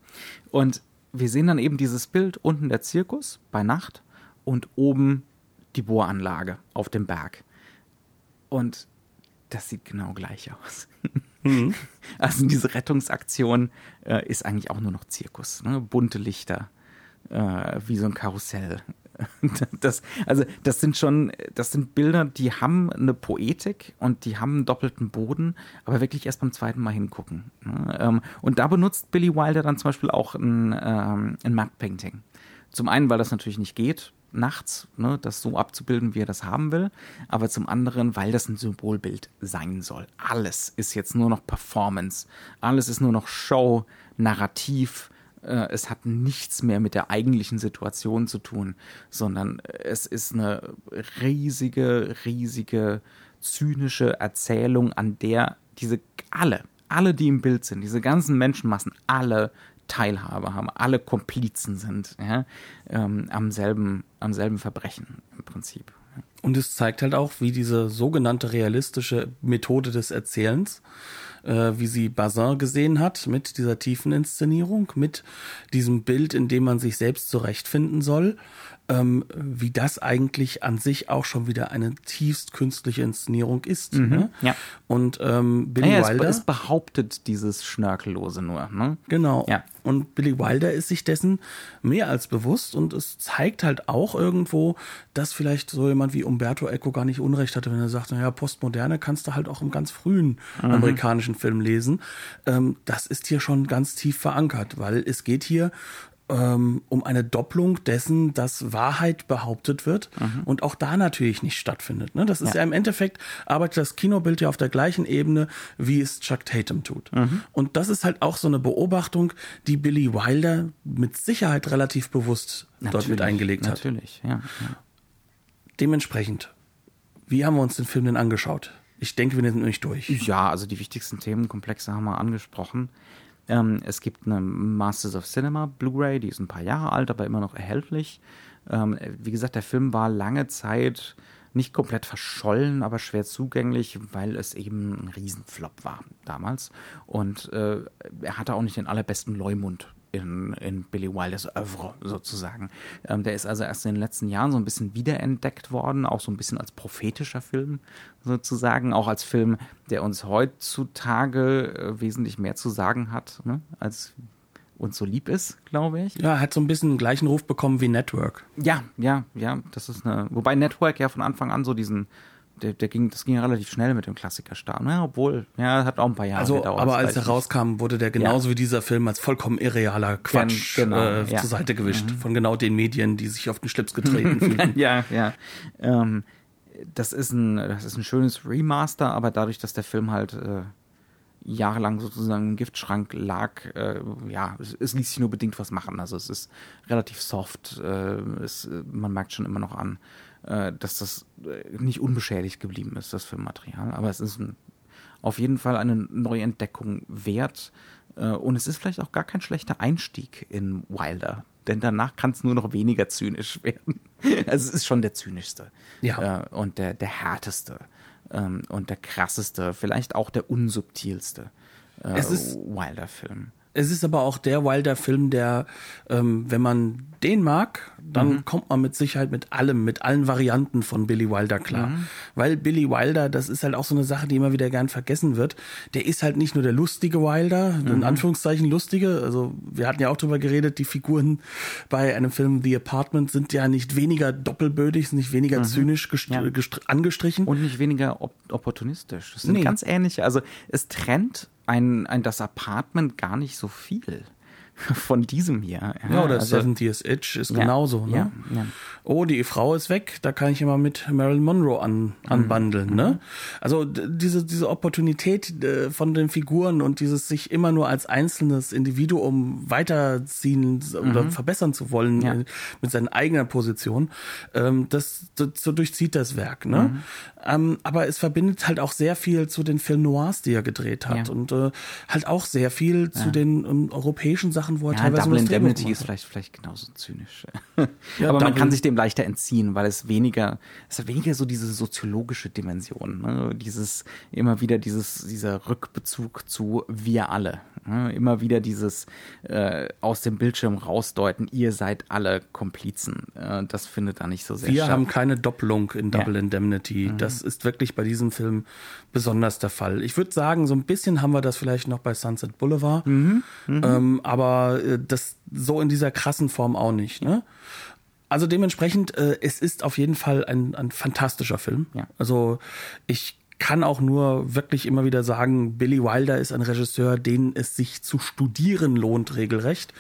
Und wir sehen dann eben dieses Bild, unten der Zirkus bei Nacht und oben die Bohranlage auf dem Berg. Und das sieht genau gleich aus. Mhm. Also diese Rettungsaktion äh, ist eigentlich auch nur noch Zirkus. Ne? Bunte Lichter, äh, wie so ein Karussell. Das, also das sind schon, das sind Bilder, die haben eine Poetik und die haben einen doppelten Boden, aber wirklich erst beim zweiten Mal hingucken. Ne? Ähm, und da benutzt Billy Wilder dann zum Beispiel auch ein, ähm, ein Matte Painting. Zum einen, weil das natürlich nicht geht, nachts, ne, das so abzubilden, wie er das haben will, aber zum anderen, weil das ein Symbolbild sein soll. Alles ist jetzt nur noch Performance, alles ist nur noch Show, Narrativ, äh, es hat nichts mehr mit der eigentlichen Situation zu tun, sondern es ist eine riesige, riesige, zynische Erzählung, an der diese alle, alle, die im Bild sind, diese ganzen Menschenmassen, alle Teilhabe haben, alle Komplizen sind ja, ähm, am, selben, am selben Verbrechen im Prinzip.
Und es zeigt halt auch, wie diese sogenannte realistische Methode des Erzählens, äh, wie sie Bazin gesehen hat, mit dieser tiefen Inszenierung, mit diesem Bild, in dem man sich selbst zurechtfinden soll, ähm, wie das eigentlich an sich auch schon wieder eine tiefst künstliche Inszenierung ist. Mhm,
ne? Ja.
Und ähm, Billy naja, Wilder.
Es, es behauptet dieses Schnörkellose nur. Ne?
Genau. Ja. Und Billy Wilder ist sich dessen mehr als bewusst und es zeigt halt auch irgendwo, dass vielleicht so jemand wie Umberto Eco gar nicht Unrecht hatte, wenn er sagt, naja, Postmoderne kannst du halt auch im ganz frühen mhm. amerikanischen Film lesen. Ähm, das ist hier schon ganz tief verankert, weil es geht hier ähm, um eine Doppelung dessen, dass Wahrheit behauptet wird mhm. und auch da natürlich nicht stattfindet. Ne? Das ist ja. ja. im Endeffekt, arbeitet das Kinobild ja auf der gleichen Ebene, wie es Chuck Tatum tut. Mhm. Und das ist halt auch so eine Beobachtung, die Billy Wilder mit Sicherheit relativ bewusst natürlich, dort mit eingelegt
hat. Natürlich, ja, ja.
Dementsprechend, wie haben wir uns den Film denn angeschaut? Ich denke, wir sind nicht durch.
Ja, also die wichtigsten Themenkomplexe haben wir angesprochen. Ähm, es gibt eine Masters of Cinema Blu-ray, die ist ein paar Jahre alt, aber immer noch erhältlich. Ähm, wie gesagt, der Film war lange Zeit nicht komplett verschollen, aber schwer zugänglich, weil es eben ein Riesenflop war damals. Und äh, er hatte auch nicht den allerbesten Leumund in, in Billy Wilders Oeuvre sozusagen. Ähm, der ist also erst in den letzten Jahren so ein bisschen wiederentdeckt worden, auch so ein bisschen als prophetischer Film sozusagen, auch als Film, der uns heutzutage äh, wesentlich mehr zu sagen hat, ne, als uns so lieb ist, glaube ich.
Ja, hat so ein bisschen den gleichen Ruf bekommen wie Network.
Ja, ja, ja, das ist eine, wobei Network ja von Anfang an so diesen der, der ging, das ging relativ schnell mit dem Klassikerstar. Ja, obwohl, ja, hat auch ein paar Jahre
also, gedauert. Aber als er rauskam, wurde der genauso ja. wie dieser Film als vollkommen irrealer Quatsch genau, äh, ja. zur Seite gewischt. Mhm. Von genau den Medien, die sich auf den Schlips getreten fühlen.
ja, ja. Ähm, das, ist ein, das ist ein schönes Remaster, aber dadurch, dass der Film halt äh, jahrelang sozusagen im Giftschrank lag, äh, ja, es, es, ließ sich nur bedingt was machen. Also es ist relativ soft, äh, es, man merkt schon immer noch an, äh, dass das äh, nicht unbeschädigt geblieben ist, das Filmmaterial. Aber es ist ein, auf jeden Fall eine Neuentdeckung wert. Äh, und es ist vielleicht auch gar kein schlechter Einstieg in Wilder. Denn danach kann es nur noch weniger zynisch werden. also es ist schon der zynischste. Ja. Äh, und der, der härteste. Ähm, und der krasseste, vielleicht auch der unsubtilste
äh, Wilder-Film. Es ist aber auch der Wilder-Film, der, ähm, wenn man den mag, dann mhm. kommt man mit Sicherheit mit allem, mit allen Varianten von Billy Wilder klar. Mhm. Weil Billy Wilder, das ist halt auch so eine Sache, die immer wieder gern vergessen wird. Der ist halt nicht nur der lustige Wilder, mhm. in Anführungszeichen lustige. Also wir hatten ja auch drüber geredet, die Figuren bei einem Film The Apartment sind ja nicht weniger doppelbödig, sind nicht weniger mhm. zynisch ja. angestrichen.
Und nicht weniger op opportunistisch. Das sind nee. ganz ähnliche. Also es trennt ein, ein das Apartment gar nicht so viel. von diesem hier.
Ja, oder also, 70th Itch ist ja, genauso. Ne? Ja, ja. Oh, die Frau ist weg, da kann ich immer mit Marilyn Monroe an, anbandeln. Mhm. Ne? Also diese, diese Opportunität äh, von den Figuren und dieses sich immer nur als einzelnes Individuum weiterziehen mhm. oder verbessern zu wollen ja. mit seiner eigenen Position, ähm, das, das so durchzieht das Werk. Ne? Mhm. Ähm, aber es verbindet halt auch sehr viel zu den Film Noirs, die er gedreht hat. Und äh, halt auch sehr viel zu den um, europäischen Sachen Sachen, wo er ja, teilweise
Double Indemnity ist vielleicht, vielleicht genauso zynisch. ja, Aber man kann sich dem leichter entziehen, weil es weniger, es hat weniger so diese soziologische Dimension, ne? dieses immer wieder dieses dieser Rückbezug zu wir alle? Immer wieder dieses äh, aus dem Bildschirm rausdeuten, ihr seid alle Komplizen. Äh, das findet da nicht so sehr
Wir statt. haben keine Doppelung in Double ja. Indemnity. Mhm. Das ist wirklich bei diesem Film besonders der Fall. Ich würde sagen, so ein bisschen haben wir das vielleicht noch bei Sunset Boulevard, mhm. Mhm. Ähm, aber äh, das so in dieser krassen Form auch nicht. Ne? Also dementsprechend, äh, es ist auf jeden Fall ein, ein fantastischer Film. Ja. Also ich kann auch nur wirklich immer wieder sagen, Billy Wilder ist ein Regisseur, den es sich zu studieren lohnt, regelrecht.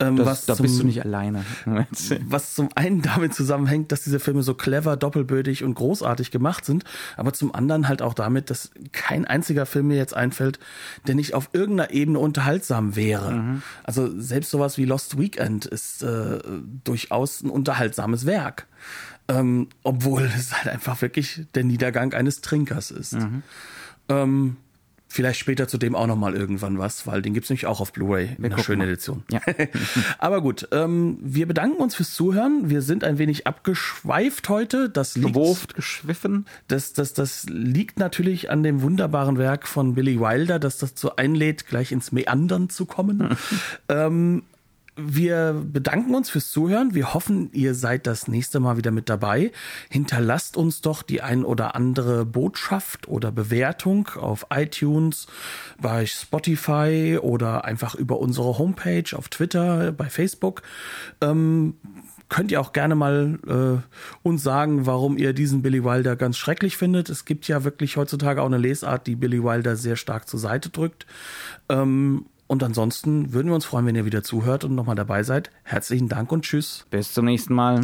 Ähm, das, was da zum, bist du nicht alleine.
was zum einen damit zusammenhängt, dass diese Filme so clever, doppelbödig und großartig gemacht sind, aber zum anderen halt auch damit, dass kein einziger Film mir jetzt einfällt, der nicht auf irgendeiner Ebene unterhaltsam wäre. Mhm. Also selbst sowas wie Lost Weekend ist äh, durchaus ein unterhaltsames Werk. Ähm, obwohl es halt einfach wirklich der Niedergang eines Trinkers ist. Mhm. Ähm, vielleicht später zu dem auch noch mal irgendwann was, weil den gibt's nämlich auch auf Blu-ray in einer schönen Edition. Ja. Aber gut, ähm, wir bedanken uns fürs Zuhören. Wir sind ein wenig abgeschweift heute. Das liegt,
Gewurft, geschwiffen.
Das, das, das liegt natürlich an dem wunderbaren Werk von Billy Wilder, dass das dazu einlädt, gleich ins Meandern zu kommen. ähm, wir bedanken uns fürs Zuhören. Wir hoffen, ihr seid das nächste Mal wieder mit dabei. Hinterlasst uns doch die ein oder andere Botschaft oder Bewertung auf iTunes, bei Spotify oder einfach über unsere Homepage auf Twitter, bei Facebook. Ähm, könnt ihr auch gerne mal äh, uns sagen, warum ihr diesen Billy Wilder ganz schrecklich findet. Es gibt ja wirklich heutzutage auch eine Lesart, die Billy Wilder sehr stark zur Seite drückt. Ähm, und ansonsten würden wir uns freuen, wenn ihr wieder zuhört und nochmal dabei seid. Herzlichen Dank und tschüss.
Bis zum nächsten Mal.